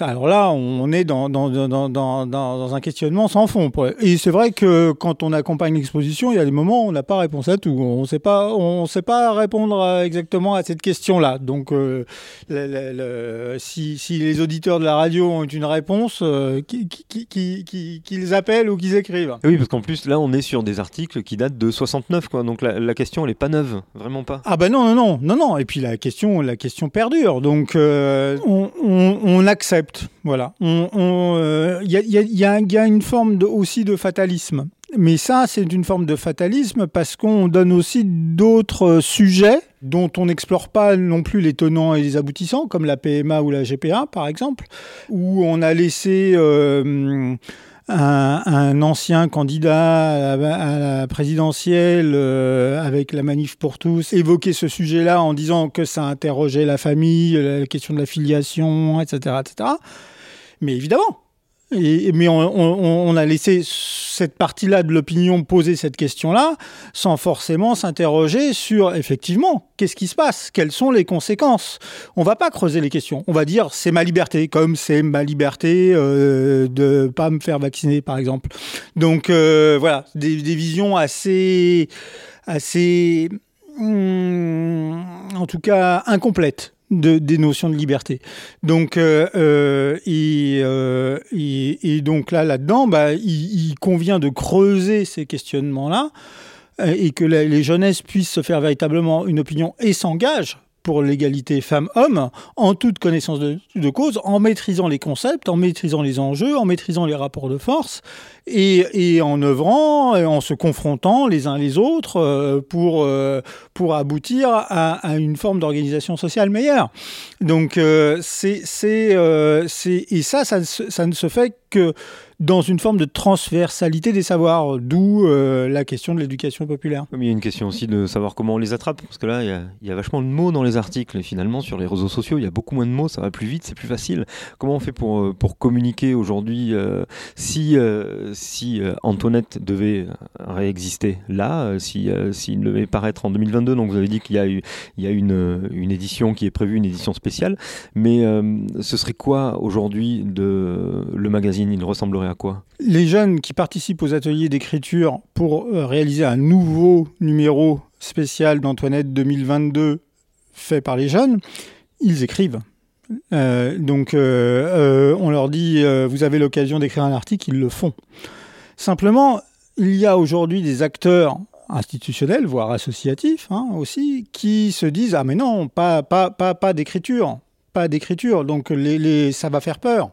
alors là, on est dans, dans, dans, dans, un questionnement sans fond. Et c'est vrai que quand on accompagne l'exposition, il y a des moments où on n'a pas réponse à tout. On ne sait pas, répondre exactement à cette question-là. Donc, euh, le, le, le, si, si, les auditeurs de la radio ont une réponse, euh, qu'ils qui, qui, qui, qui, appellent ou qu'ils écrivent. Oui, parce qu'en plus, là, on est sur des articles qui datent de 69, quoi. Donc la, la question, elle n'est pas neuve, vraiment pas. Ah ben non, non, non, non, non. Et puis la question, la question perdure. Donc, euh, on, on, on accepte voilà. Il euh, y, a, une forme aussi de fatalisme. Mais ça, c'est une forme de fatalisme parce qu'on donne aussi d'autres sujets dont on n'explore pas non plus les tenants et les aboutissants, comme la PMA ou la GPA, par exemple, où on a laissé euh, un, ancien candidat à la, présidentielle euh, avec la manif pour tous évoquer ce sujet-là en disant que ça interrogeait la famille, la question de la filiation, etc. etc. Mais évidemment, mais on, a laissé cette partie-là de l'opinion poser cette question-là sans forcément s'interroger sur effectivement qu'est-ce qui se passe, quelles sont les conséquences? On va pas creuser les questions. On va dire c'est ma liberté, comme c'est ma liberté euh, de pas me faire vacciner par exemple. Donc euh, voilà, des, visions assez, assez, hmm, en tout cas incomplètes de, des notions de liberté. Donc, euh, euh, euh, et, donc là, là-dedans, bah, il, convient de creuser ces questionnements-là et que les jeunesses puissent se faire véritablement une opinion et s'engagent pour l'égalité femmes-hommes en toute connaissance de, cause, en maîtrisant les concepts, en maîtrisant les enjeux, en maîtrisant les rapports de force et, en œuvrant, en se confrontant les uns les autres euh, pour, euh, pour aboutir à, une forme d'organisation sociale meilleure. Donc, euh, c'est, c'est, et ça, ça, ça ne se fait que dans une forme de transversalité des savoirs, d'où euh, la question de l'éducation populaire. il y a une question aussi de savoir comment on les attrape, parce que là, il y, a, vachement de mots dans les articles, et finalement, sur les réseaux sociaux, il y a beaucoup moins de mots, ça va plus vite, c'est plus facile. Comment on fait pour, euh, pour communiquer aujourd'hui euh, Si, si Antoinette devait réexister là, s'il si, devait paraître en 2022, donc vous avez dit qu'il y a, eu, il y a une, une édition qui est prévue, une édition spéciale, mais ce serait quoi aujourd'hui de le magazine? Il ressemblerait à Les jeunes qui participent aux ateliers d'écriture pour euh, réaliser un nouveau numéro spécial d'Antoinette 2022 fait par les jeunes, ils écrivent. Euh, donc euh, on leur dit vous avez l'occasion d'écrire un article, ils le font. Simplement, il y a aujourd'hui des acteurs institutionnels, voire associatifs hein, aussi, qui se disent ah mais non, pas d'écriture pas d'écriture, donc les, ça va faire peur.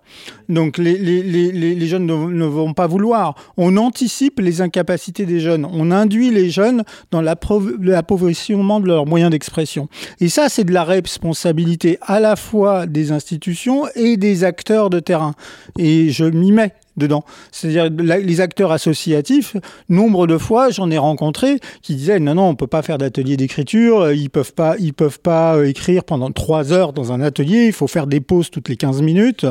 Donc les, les jeunes ne, vont pas vouloir. On anticipe les incapacités des jeunes, on induit les jeunes dans l'appauvrissement de leurs moyens d'expression. Et ça, c'est de la responsabilité à la fois des institutions et des acteurs de terrain. Et je m'y mets dedans. C'est-à-dire les acteurs associatifs, nombre de fois j'en ai rencontré qui disaient non non on peut pas faire d'atelier d'écriture, ils peuvent peuvent pas euh, écrire pendant trois heures dans un atelier, il faut faire des pauses toutes les 15 minutes.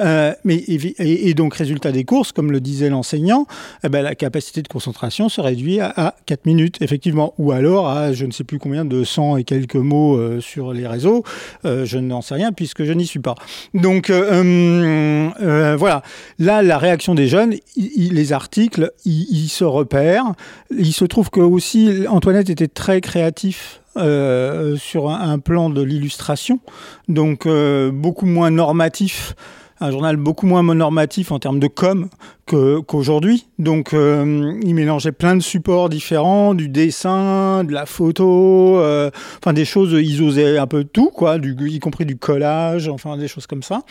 Euh, mais et, donc résultat des courses, comme le disait l'enseignant, eh ben, la capacité de concentration se réduit à, à, 4 minutes effectivement, ou alors à je ne sais plus combien de 100 et quelques mots euh, sur les réseaux. je n'en sais rien puisque je n'y suis pas. Donc voilà, là la réaction des jeunes, les articles, ils se repèrent. Il se trouve que aussi Antoinette était très créatif euh, sur un, plan de l'illustration, donc euh, beaucoup moins normatif un journal beaucoup moins normatif en termes de com qu'aujourd'hui. Donc, euh, il mélangeait plein de supports différents, du dessin, de la photo, euh, enfin des choses, ils osaient un peu tout, quoi, y compris du collage, enfin des choses comme ça.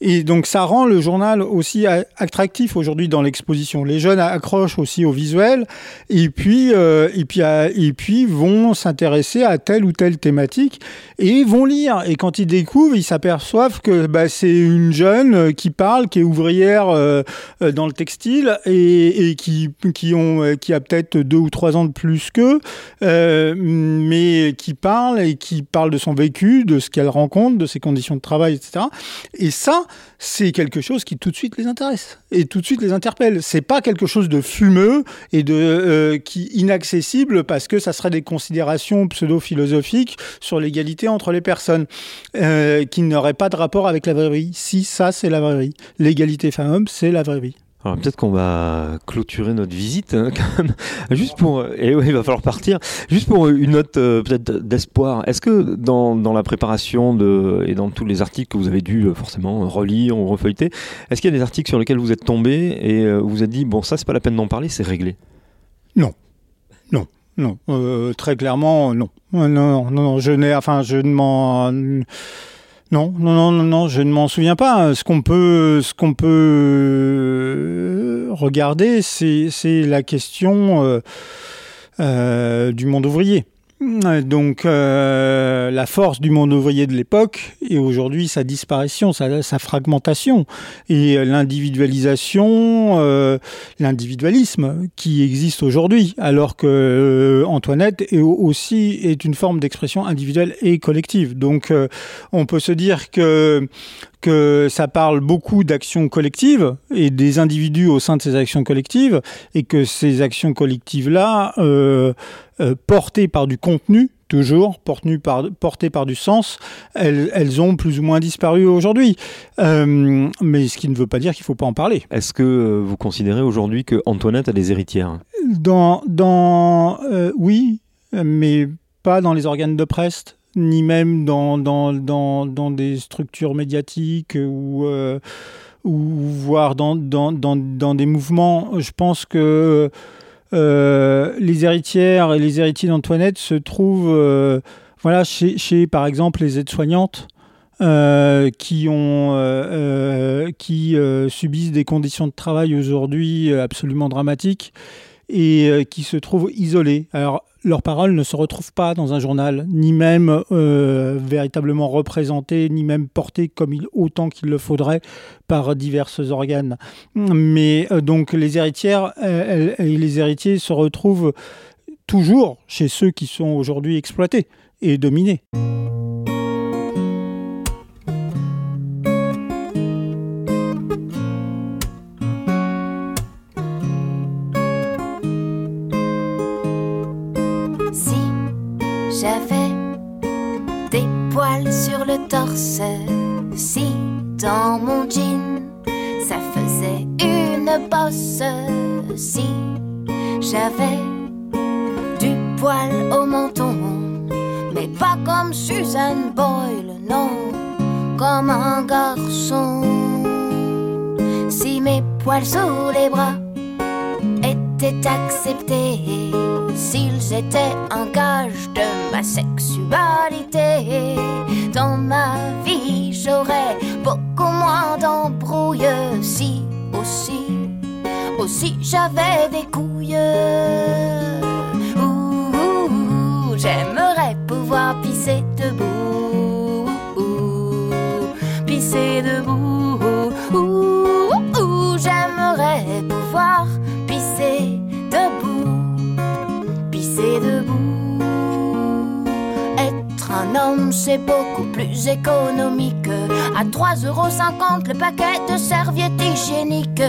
Et donc, ça rend le journal aussi attractif aujourd'hui dans l'exposition. Les jeunes accrochent aussi au visuel et puis, euh, et puis, vont s'intéresser à telle ou telle thématique et vont lire. Et quand ils découvrent, ils s'aperçoivent que bah, c'est une jeune qui parle, qui est ouvrière dans dans le textile et, qui, ont, qui a peut-être deux ou trois ans de plus qu'eux, euh, mais qui parle et qui parle de son vécu, de ce qu'elle rencontre, de ses conditions de travail, etc. Et ça, c'est quelque chose qui tout de suite les intéresse et tout de suite les interpelle. C'est pas quelque chose de fumeux et de euh, qui inaccessible parce que ça serait des considérations pseudo-philosophiques sur l'égalité entre les personnes euh, qui n'auraient pas de rapport avec la vraie vie. Si ça, c'est la vraie vie. L'égalité femmes-hommes, c'est la vraie vie. Alors peut-être qu'on va clôturer notre visite hein, quand même. Juste pour et eh oui, il va falloir partir. Juste pour une note euh, peut-être d'espoir. Est-ce que dans, dans, la préparation de et dans tous les articles que vous avez dû euh, forcément relire ou refeuilleter, est-ce qu'il y a des articles sur lesquels vous êtes tombé et euh, vous vous êtes dit bon ça c'est pas la peine d'en parler, c'est réglé? Non, non, non. très clairement non. Non, non, non. Je n'ai enfin je ne m'en Non, non, non, non, non, je ne m'en souviens pas. Ce qu'on peut, ce qu'on peut regarder, c'est la question du monde ouvrier. Donc euh, la force du monde ouvrier de l'époque et aujourd'hui sa disparition, sa, fragmentation et l'individualisation, euh, l'individualisme qui existe aujourd'hui, alors que euh, Antoinette est aussi est une forme d'expression individuelle et collective. Donc on peut se dire que que ça parle beaucoup d'actions collectives et des individus au sein de ces actions collectives, et que ces actions collectives-là, euh, euh, portées par du contenu, toujours portées par, portées par du sens, elles, elles ont plus ou moins disparu aujourd'hui. Euh, mais ce qui ne veut pas dire qu'il ne faut pas en parler. Est-ce que vous considérez aujourd'hui que Antoinette a des héritières? Dans, dans, Oui, mais pas dans les organes de presse ni même dans, des structures médiatiques ou, euh, voire dans, des mouvements. Je pense que euh, les héritières et les héritiers d'Antoinette se trouvent euh, voilà, chez, par exemple, les aides-soignantes. qui, qui subissent des conditions de travail aujourd'hui absolument dramatiques et qui se trouvent isolées. Alors, leurs paroles ne se retrouvent pas dans un journal, ni même euh, véritablement représentées, ni même portées comme il, autant qu'il le faudrait par divers organes. Mais euh, donc les héritières et les héritiers se retrouvent toujours chez ceux qui sont aujourd'hui exploités et dominés. Si dans mon jean ça faisait une bosse, si j'avais du poil au menton, mais pas comme Suzanne Boyle, non, comme un garçon. Si mes poils sous les bras acceptés, s'ils étaient un gage de ma sexualité dans ma vie, j'aurais beaucoup moins d'embrouilles si aussi, aussi j'avais des couilles. Ouh, j'aimerais pouvoir pisser debout, pisser debout. C'est beaucoup plus économique. À 3,50€ le paquet de serviettes hygiéniques.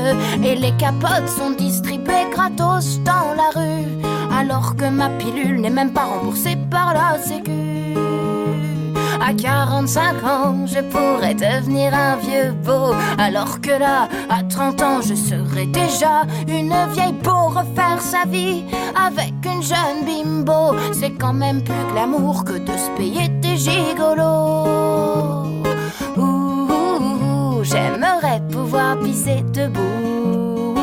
Et les capotes sont distribuées gratos dans la rue. Alors que ma pilule n'est même pas remboursée par la Sécu. À 45 ans, je pourrais devenir un vieux beau. Alors que là, à 30 ans, je serais déjà une vieille pour refaire sa vie avec une jeune bimbo. C'est quand même plus glamour que de se payer des gigolos. Ouh, j'aimerais pouvoir pisser debout.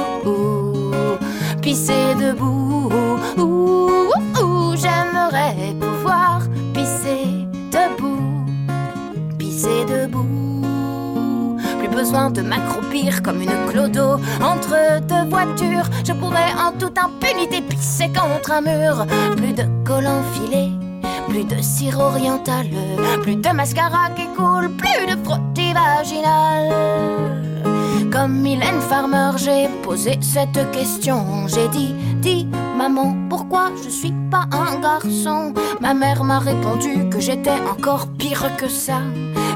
pisser debout. Ouh, j'aimerais pouvoir pisser debout. Plus besoin de m'accroupir comme une clodo entre deux voitures. Je pourrais en toute impunité pisser contre un mur. Plus de collants filés, plus de cire orientale, plus de mascara qui coule, plus de frottis vaginal. Comme Mylène Farmer, j'ai posé cette question. J'ai dit, dis maman, pourquoi je suis pas un garçon? Ma mère m'a répondu que j'étais encore pire que ça.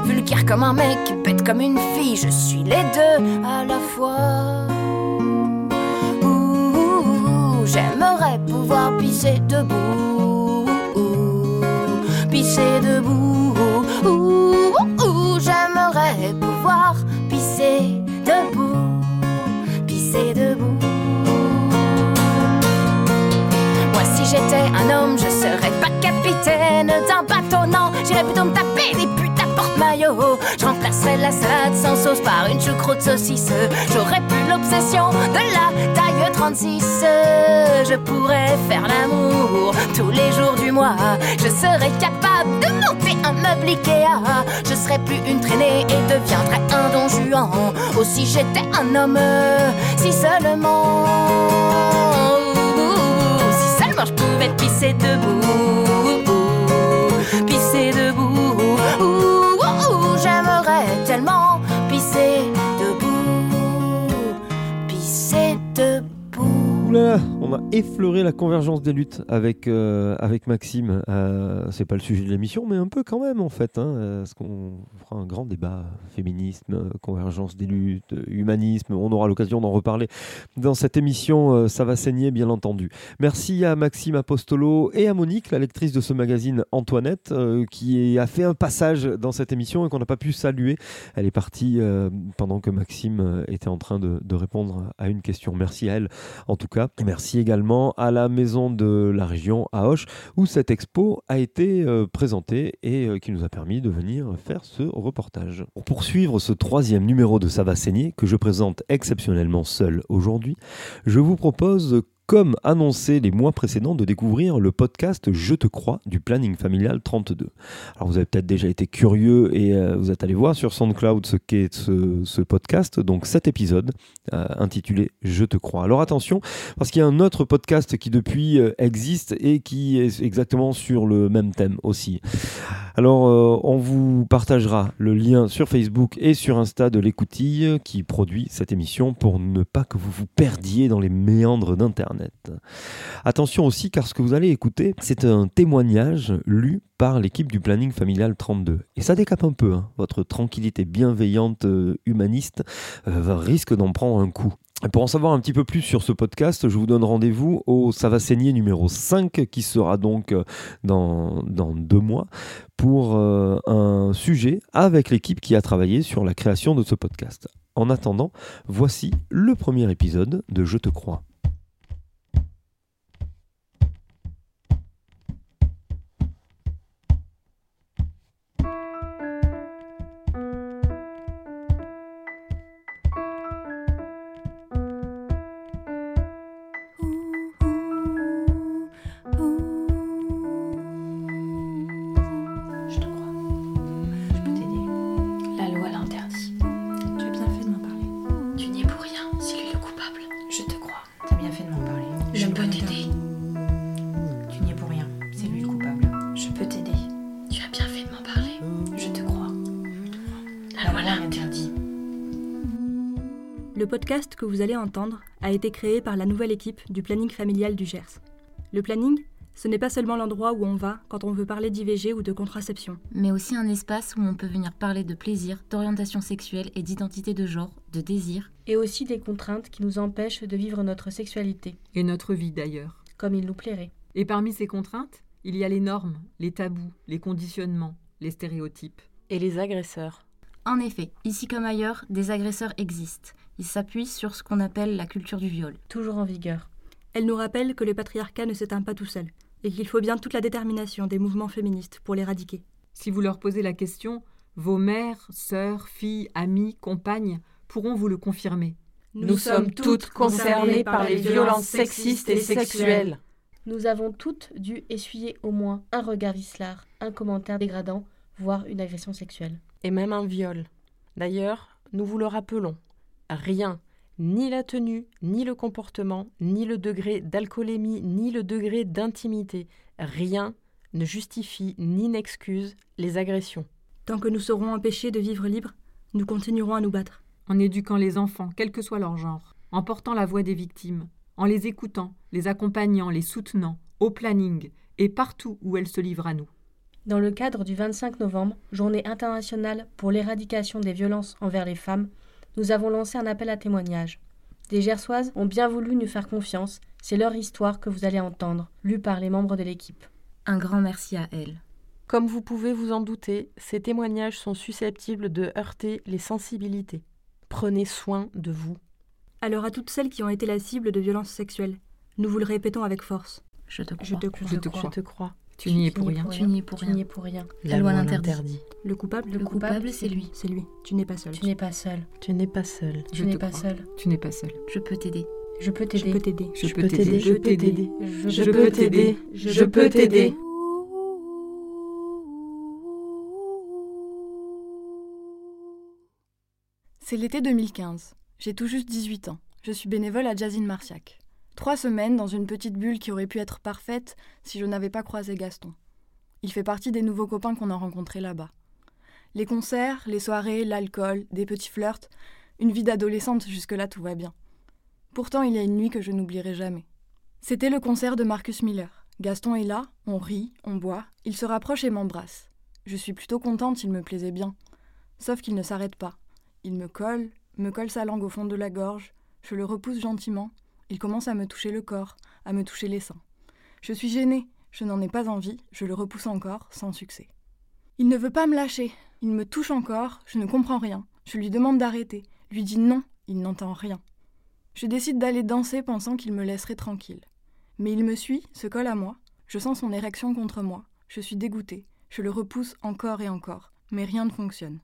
Vulgaire comme un mec, bête comme une fille, je suis les deux à la fois. Ouh, j'aimerais pouvoir pisser debout. pisser debout. Ouh, j'aimerais pouvoir pisser debout, pisser debout. Moi, si j'étais un homme, je serais pas capitaine d'un bateau, non, j'irais plutôt me taper des Je remplacerais la salade sans sauce par une choucroute saucisse. J'aurais plus l'obsession de la taille 36. Je pourrais faire l'amour tous les jours du mois. Je serais capable de monter un meuble Ikea. Je serais plus une traînée et deviendrais un don Juan. Aussi j'étais un homme, si seulement. Si seulement je pouvais pisser debout. Oula, on a effleuré la convergence des luttes avec, euh, avec Maxime. Euh, c'est pas le sujet de l'émission, mais un peu quand même en fait. Hein, parce qu'on fera un grand débat féminisme, convergence des luttes, humanisme? On aura l'occasion d'en reparler dans cette émission. euh, ça va saigner, bien entendu. Merci à Maxime Apostolo et à Monique, la lectrice de ce magazine Antoinette, euh, qui a fait un passage dans cette émission et qu'on n'a pas pu saluer. Elle est partie pendant que Maxime était en train de, de répondre à une question. Merci à elle en tout cas. Et merci à la maison de la région à Auch où cette expo a été euh, présentée et euh, qui nous a permis de venir faire ce reportage. Pour poursuivre ce troisième numéro de Ça que je présente exceptionnellement seul aujourd'hui, je vous propose comme annoncé les mois précédents, de découvrir le podcast Je te crois du planning familial 32. Alors vous avez peut-être déjà été curieux et euh, vous êtes allé voir sur SoundCloud ce qu'est ce, podcast, donc cet épisode euh, intitulé Je te crois. Alors attention, parce qu'il y a un autre podcast qui depuis euh, existe et qui est exactement sur le même thème aussi. Alors euh, on vous partagera le lien sur Facebook et sur Insta de l'écoutille qui produit cette émission pour ne pas que vous vous perdiez dans les méandres d'Internet. Attention aussi car ce que vous allez écouter, c'est un témoignage lu par l'équipe du planning familial 32. Et ça décape un peu, hein. votre tranquillité bienveillante euh, humaniste euh, risque d'en prendre un coup. Pour en savoir un petit peu plus sur ce podcast, je vous donne rendez-vous au Ça va saigner numéro 5 qui sera donc euh, dans, dans deux mois pour euh, un sujet avec l'équipe qui a travaillé sur la création de ce podcast. En attendant, voici le premier épisode de Je te crois. Le podcast que vous allez entendre a été créé par la nouvelle équipe du planning familial du Gers. Le planning, ce n'est pas seulement l'endroit où on va quand on veut parler d'IVG ou de contraception. mais aussi un espace où on peut venir parler de plaisir, d'orientation sexuelle et d'identité de genre, de désir. et aussi des contraintes qui nous empêchent de vivre notre sexualité, Et notre vie d'ailleurs. comme il nous plairait. Et parmi ces contraintes, il y a les normes, les tabous, les conditionnements, les stéréotypes. Et les agresseurs. En effet, ici comme ailleurs, des agresseurs existent. Ils s'appuient sur ce qu'on appelle la culture du viol. Toujours en vigueur. Elle nous rappelle que le patriarcat ne s'éteint pas tout seul et qu'il faut bien toute la détermination des mouvements féministes pour l'éradiquer. Si vous leur posez la question, vos mères, sœurs, filles, amies, compagnes pourront vous le confirmer. Nous sommes toutes concernées par les violences sexistes et sexuelles. Nous avons toutes dû essuyer au moins un regard vicelard, un commentaire dégradant, voire une agression sexuelle. Et même un viol. D'ailleurs, nous vous le rappelons, rien, ni la tenue, ni le comportement, ni le degré d'alcoolémie, ni le degré d'intimité, rien ne justifie ni n'excuse les agressions. Tant que nous serons empêchés de vivre libres, nous continuerons à nous battre. En éduquant les enfants, quel que soit leur genre, en portant la voix des victimes, en les écoutant, les accompagnant, les soutenant, au planning et partout où elles se livrent à nous. Dans le cadre du 25 novembre, journée internationale pour l'éradication des violences envers les femmes, nous avons lancé un appel à témoignages. Des Gersoises ont bien voulu nous faire confiance, c'est leur histoire que vous allez entendre, lue par les membres de l'équipe. Un grand merci à elles. Comme vous pouvez vous en douter, ces témoignages sont susceptibles de heurter les sensibilités. Prenez soin de vous. Alors à toutes celles qui ont été la cible de violences sexuelles, nous vous le répétons avec force. Je te crois. Je te crois. Je te crois. Je te crois. Tu, n'y es pour rien. Tu n'y es pour rien. La, loi l'interdit. Le coupable, le coupable, c'est lui. C'est lui. Tu n'es pas seul. Tu n'es pas seul. Tu n'es pas seul. Pas. Tu n'es pas. Je peux t'aider. Je peux t'aider. Je peux t'aider. Je peux t'aider. Je peux t'aider. Je peux t'aider. Je peux t'aider. C'est l'été 2015. J'ai tout juste 18 ans. Je suis bénévole à Jazine Martiac. Trois semaines dans une petite bulle qui aurait pu être parfaite si je n'avais pas croisé Gaston. Il fait partie des nouveaux copains qu'on a rencontrés là-bas. Les concerts, les soirées, l'alcool, des petits flirts, une vie d'adolescente, jusque-là tout va bien. Pourtant, il y a une nuit que je n'oublierai jamais. C'était le concert de Marcus Miller. Gaston est là, on rit, on boit, il se rapproche et m'embrasse. Je suis plutôt contente, il me plaisait bien. Sauf qu'il ne s'arrête pas. Il me colle, me colle sa langue au fond de la gorge, je le repousse gentiment, il commence à me toucher le corps, à me toucher les seins. Je suis gênée, je n'en ai pas envie, je le repousse encore, sans succès. Il ne veut pas me lâcher, il me touche encore, je ne comprends rien. Je lui demande d'arrêter, lui dis non, il n'entend rien. Je décide d'aller danser pensant qu'il me laisserait tranquille. Mais il me suit, se colle à moi, je sens son érection contre moi, je suis dégoûtée, je le repousse encore et encore, mais rien ne fonctionne.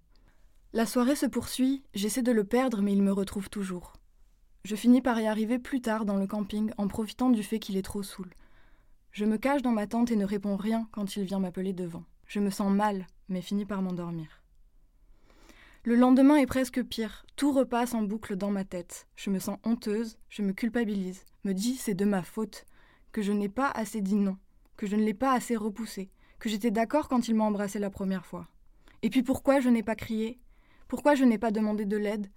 La soirée se poursuit, j'essaie de le perdre mais il me retrouve toujours. Je finis par y arriver plus tard dans le camping en profitant du fait qu'il est trop saoul. Je me cache dans ma tente et ne réponds rien quand il vient m'appeler devant. Je me sens mal, mais finis par m'endormir. Le lendemain est presque pire. Tout repasse en boucle dans ma tête. Je me sens honteuse, je me culpabilise, me dis c'est de ma faute, que je n'ai pas assez dit non, que je ne l'ai pas assez repoussé, que j'étais d'accord quand il m'a embrassé la première fois. Et puis pourquoi je n'ai pas crié? Pourquoi je n'ai pas demandé de l'aide?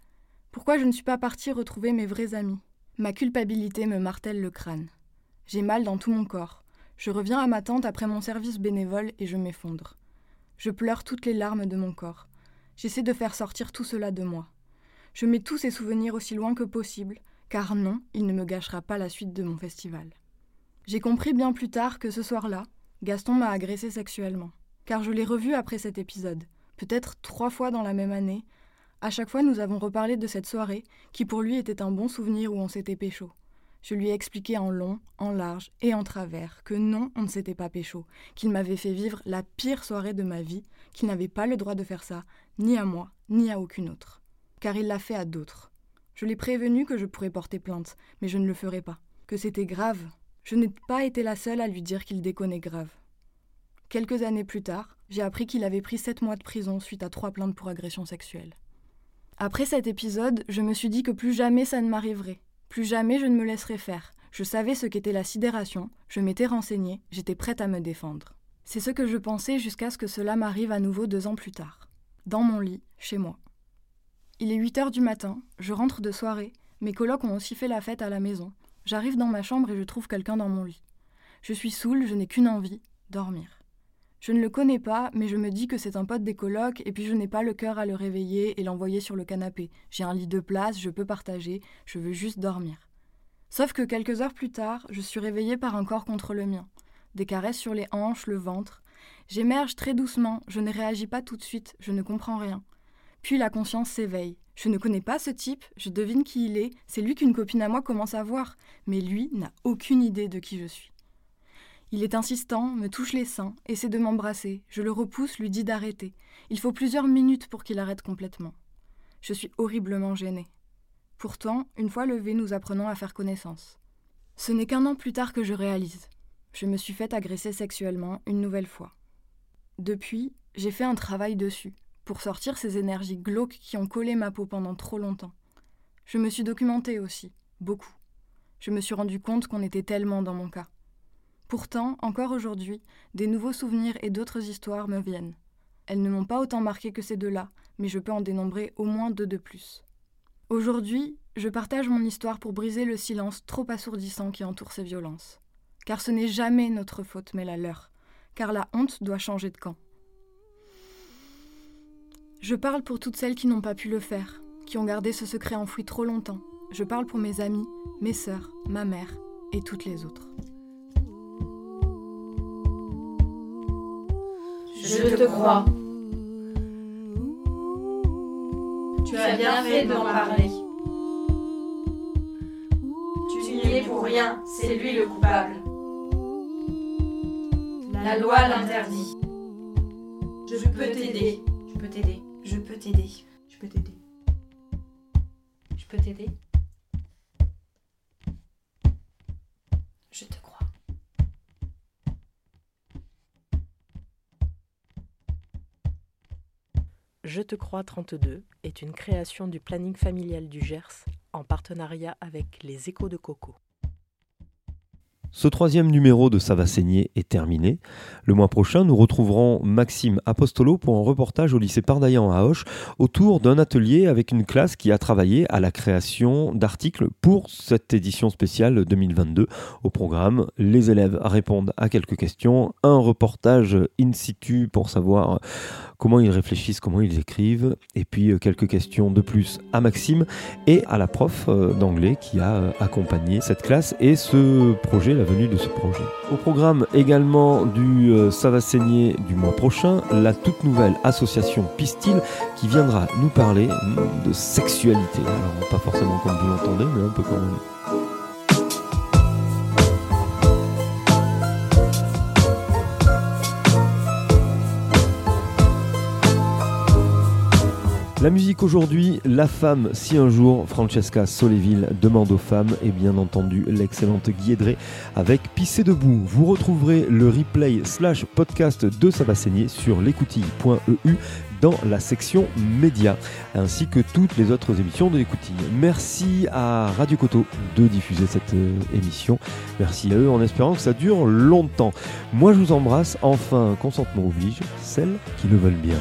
Pourquoi je ne suis pas partie retrouver mes vrais amis? Ma culpabilité me martèle le crâne. J'ai mal dans tout mon corps. Je reviens à ma tante après mon service bénévole et je m'effondre. Je pleure toutes les larmes de mon corps. J'essaie de faire sortir tout cela de moi. Je mets tous ces souvenirs aussi loin que possible, car non, il ne me gâchera pas la suite de mon festival. J'ai compris bien plus tard que ce soir-là, Gaston m'a agressé sexuellement, car je l'ai revu après cet épisode, peut-être trois fois dans la même année. À chaque fois, nous avons reparlé de cette soirée, qui pour lui était un bon souvenir où on s'était pécho. Je lui ai expliqué en long, en large et en travers que non, on ne s'était pas pécho, qu'il m'avait fait vivre la pire soirée de ma vie, qu'il n'avait pas le droit de faire ça, ni à moi, ni à aucune autre. Car il l'a fait à d'autres. Je l'ai prévenu que je pourrais porter plainte, mais je ne le ferai pas. Que c'était grave. Je n'ai pas été la seule à lui dire qu'il déconnait grave. Quelques années plus tard, j'ai appris qu'il avait pris sept mois de prison suite à trois plaintes pour agression sexuelle. Après cet épisode, je me suis dit que plus jamais ça ne m'arriverait, plus jamais je ne me laisserai faire. Je savais ce qu'était la sidération, je m'étais renseignée, j'étais prête à me défendre. C'est ce que je pensais jusqu'à ce que cela m'arrive à nouveau deux ans plus tard. Dans mon lit, chez moi. Il est 8 heures du matin, je rentre de soirée, mes colocs ont aussi fait la fête à la maison. J'arrive dans ma chambre et je trouve quelqu'un dans mon lit. Je suis saoule, je n'ai qu'une envie, dormir. Je ne le connais pas, mais je me dis que c'est un pote des colocs, et puis je n'ai pas le cœur à le réveiller et l'envoyer sur le canapé. J'ai un lit de place, je peux partager, je veux juste dormir. Sauf que quelques heures plus tard, je suis réveillée par un corps contre le mien. Des caresses sur les hanches, le ventre. J'émerge très doucement, je ne réagis pas tout de suite, je ne comprends rien. Puis la conscience s'éveille. Je ne connais pas ce type, je devine qui il est, c'est lui qu'une copine à moi commence à voir, mais lui n'a aucune idée de qui je suis. Il est insistant, me touche les seins, essaie de m'embrasser. Je le repousse, lui dis d'arrêter. Il faut plusieurs minutes pour qu'il arrête complètement. Je suis horriblement gênée. Pourtant, une fois levé, nous apprenons à faire connaissance. Ce n'est qu'un an plus tard que je réalise. Je me suis fait agresser sexuellement une nouvelle fois. Depuis, j'ai fait un travail dessus, pour sortir ces énergies glauques qui ont collé ma peau pendant trop longtemps. Je me suis documentée aussi, beaucoup. Je me suis rendu compte qu'on était tellement dans mon cas. Pourtant, encore aujourd'hui, des nouveaux souvenirs et d'autres histoires me viennent. Elles ne m'ont pas autant marqué que ces deux-là, mais je peux en dénombrer au moins deux de plus. Aujourd'hui, je partage mon histoire pour briser le silence trop assourdissant qui entoure ces violences. Car ce n'est jamais notre faute, mais la leur. Car la honte doit changer de camp. Je parle pour toutes celles qui n'ont pas pu le faire, qui ont gardé ce secret enfoui trop longtemps. Je parle pour mes amis, mes sœurs, ma mère et toutes les autres. Je te crois. Tu as bien fait d'en parler. Tu n'y es pour rien, c'est lui le coupable. La loi l'interdit. Je peux t'aider. Je peux t'aider. Je peux t'aider. Je peux t'aider. Je peux t'aider. Je te crois 32 est une création du planning familial du Gers en partenariat avec les Échos de Coco. Ce troisième numéro de Ça va est terminé. Le mois prochain, nous retrouverons Maxime Apostolo pour un reportage au lycée Pardaillan à Auch autour d'un atelier avec une classe qui a travaillé à la création d'articles pour cette édition spéciale 2022. Au programme, les élèves répondent à quelques questions, un reportage in situ pour savoir comment ils réfléchissent, comment ils écrivent, et puis euh, quelques questions de plus à Maxime et à la prof euh, d'anglais qui a euh, accompagné cette classe et ce projet, la venue de ce projet. Au programme également du Ça va du mois prochain, la toute nouvelle association Pistil qui viendra nous parler de sexualité. Alors pas forcément comme vous l'entendez, mais un peu quand même. La musique aujourd'hui, La femme, si un jour, Francesca Soléville demande aux femmes, et bien entendu l'excellente Guédré avec Pisser debout. Vous retrouverez le replay slash podcast de Ça va sur l'écoutille.eu dans la section médias, ainsi que toutes les autres émissions de l'écoutille. Merci à Radio Coto de diffuser cette euh, émission. Merci à eux en espérant que ça dure longtemps. Moi je vous embrasse, enfin consentement oblige, celles qui le veulent bien.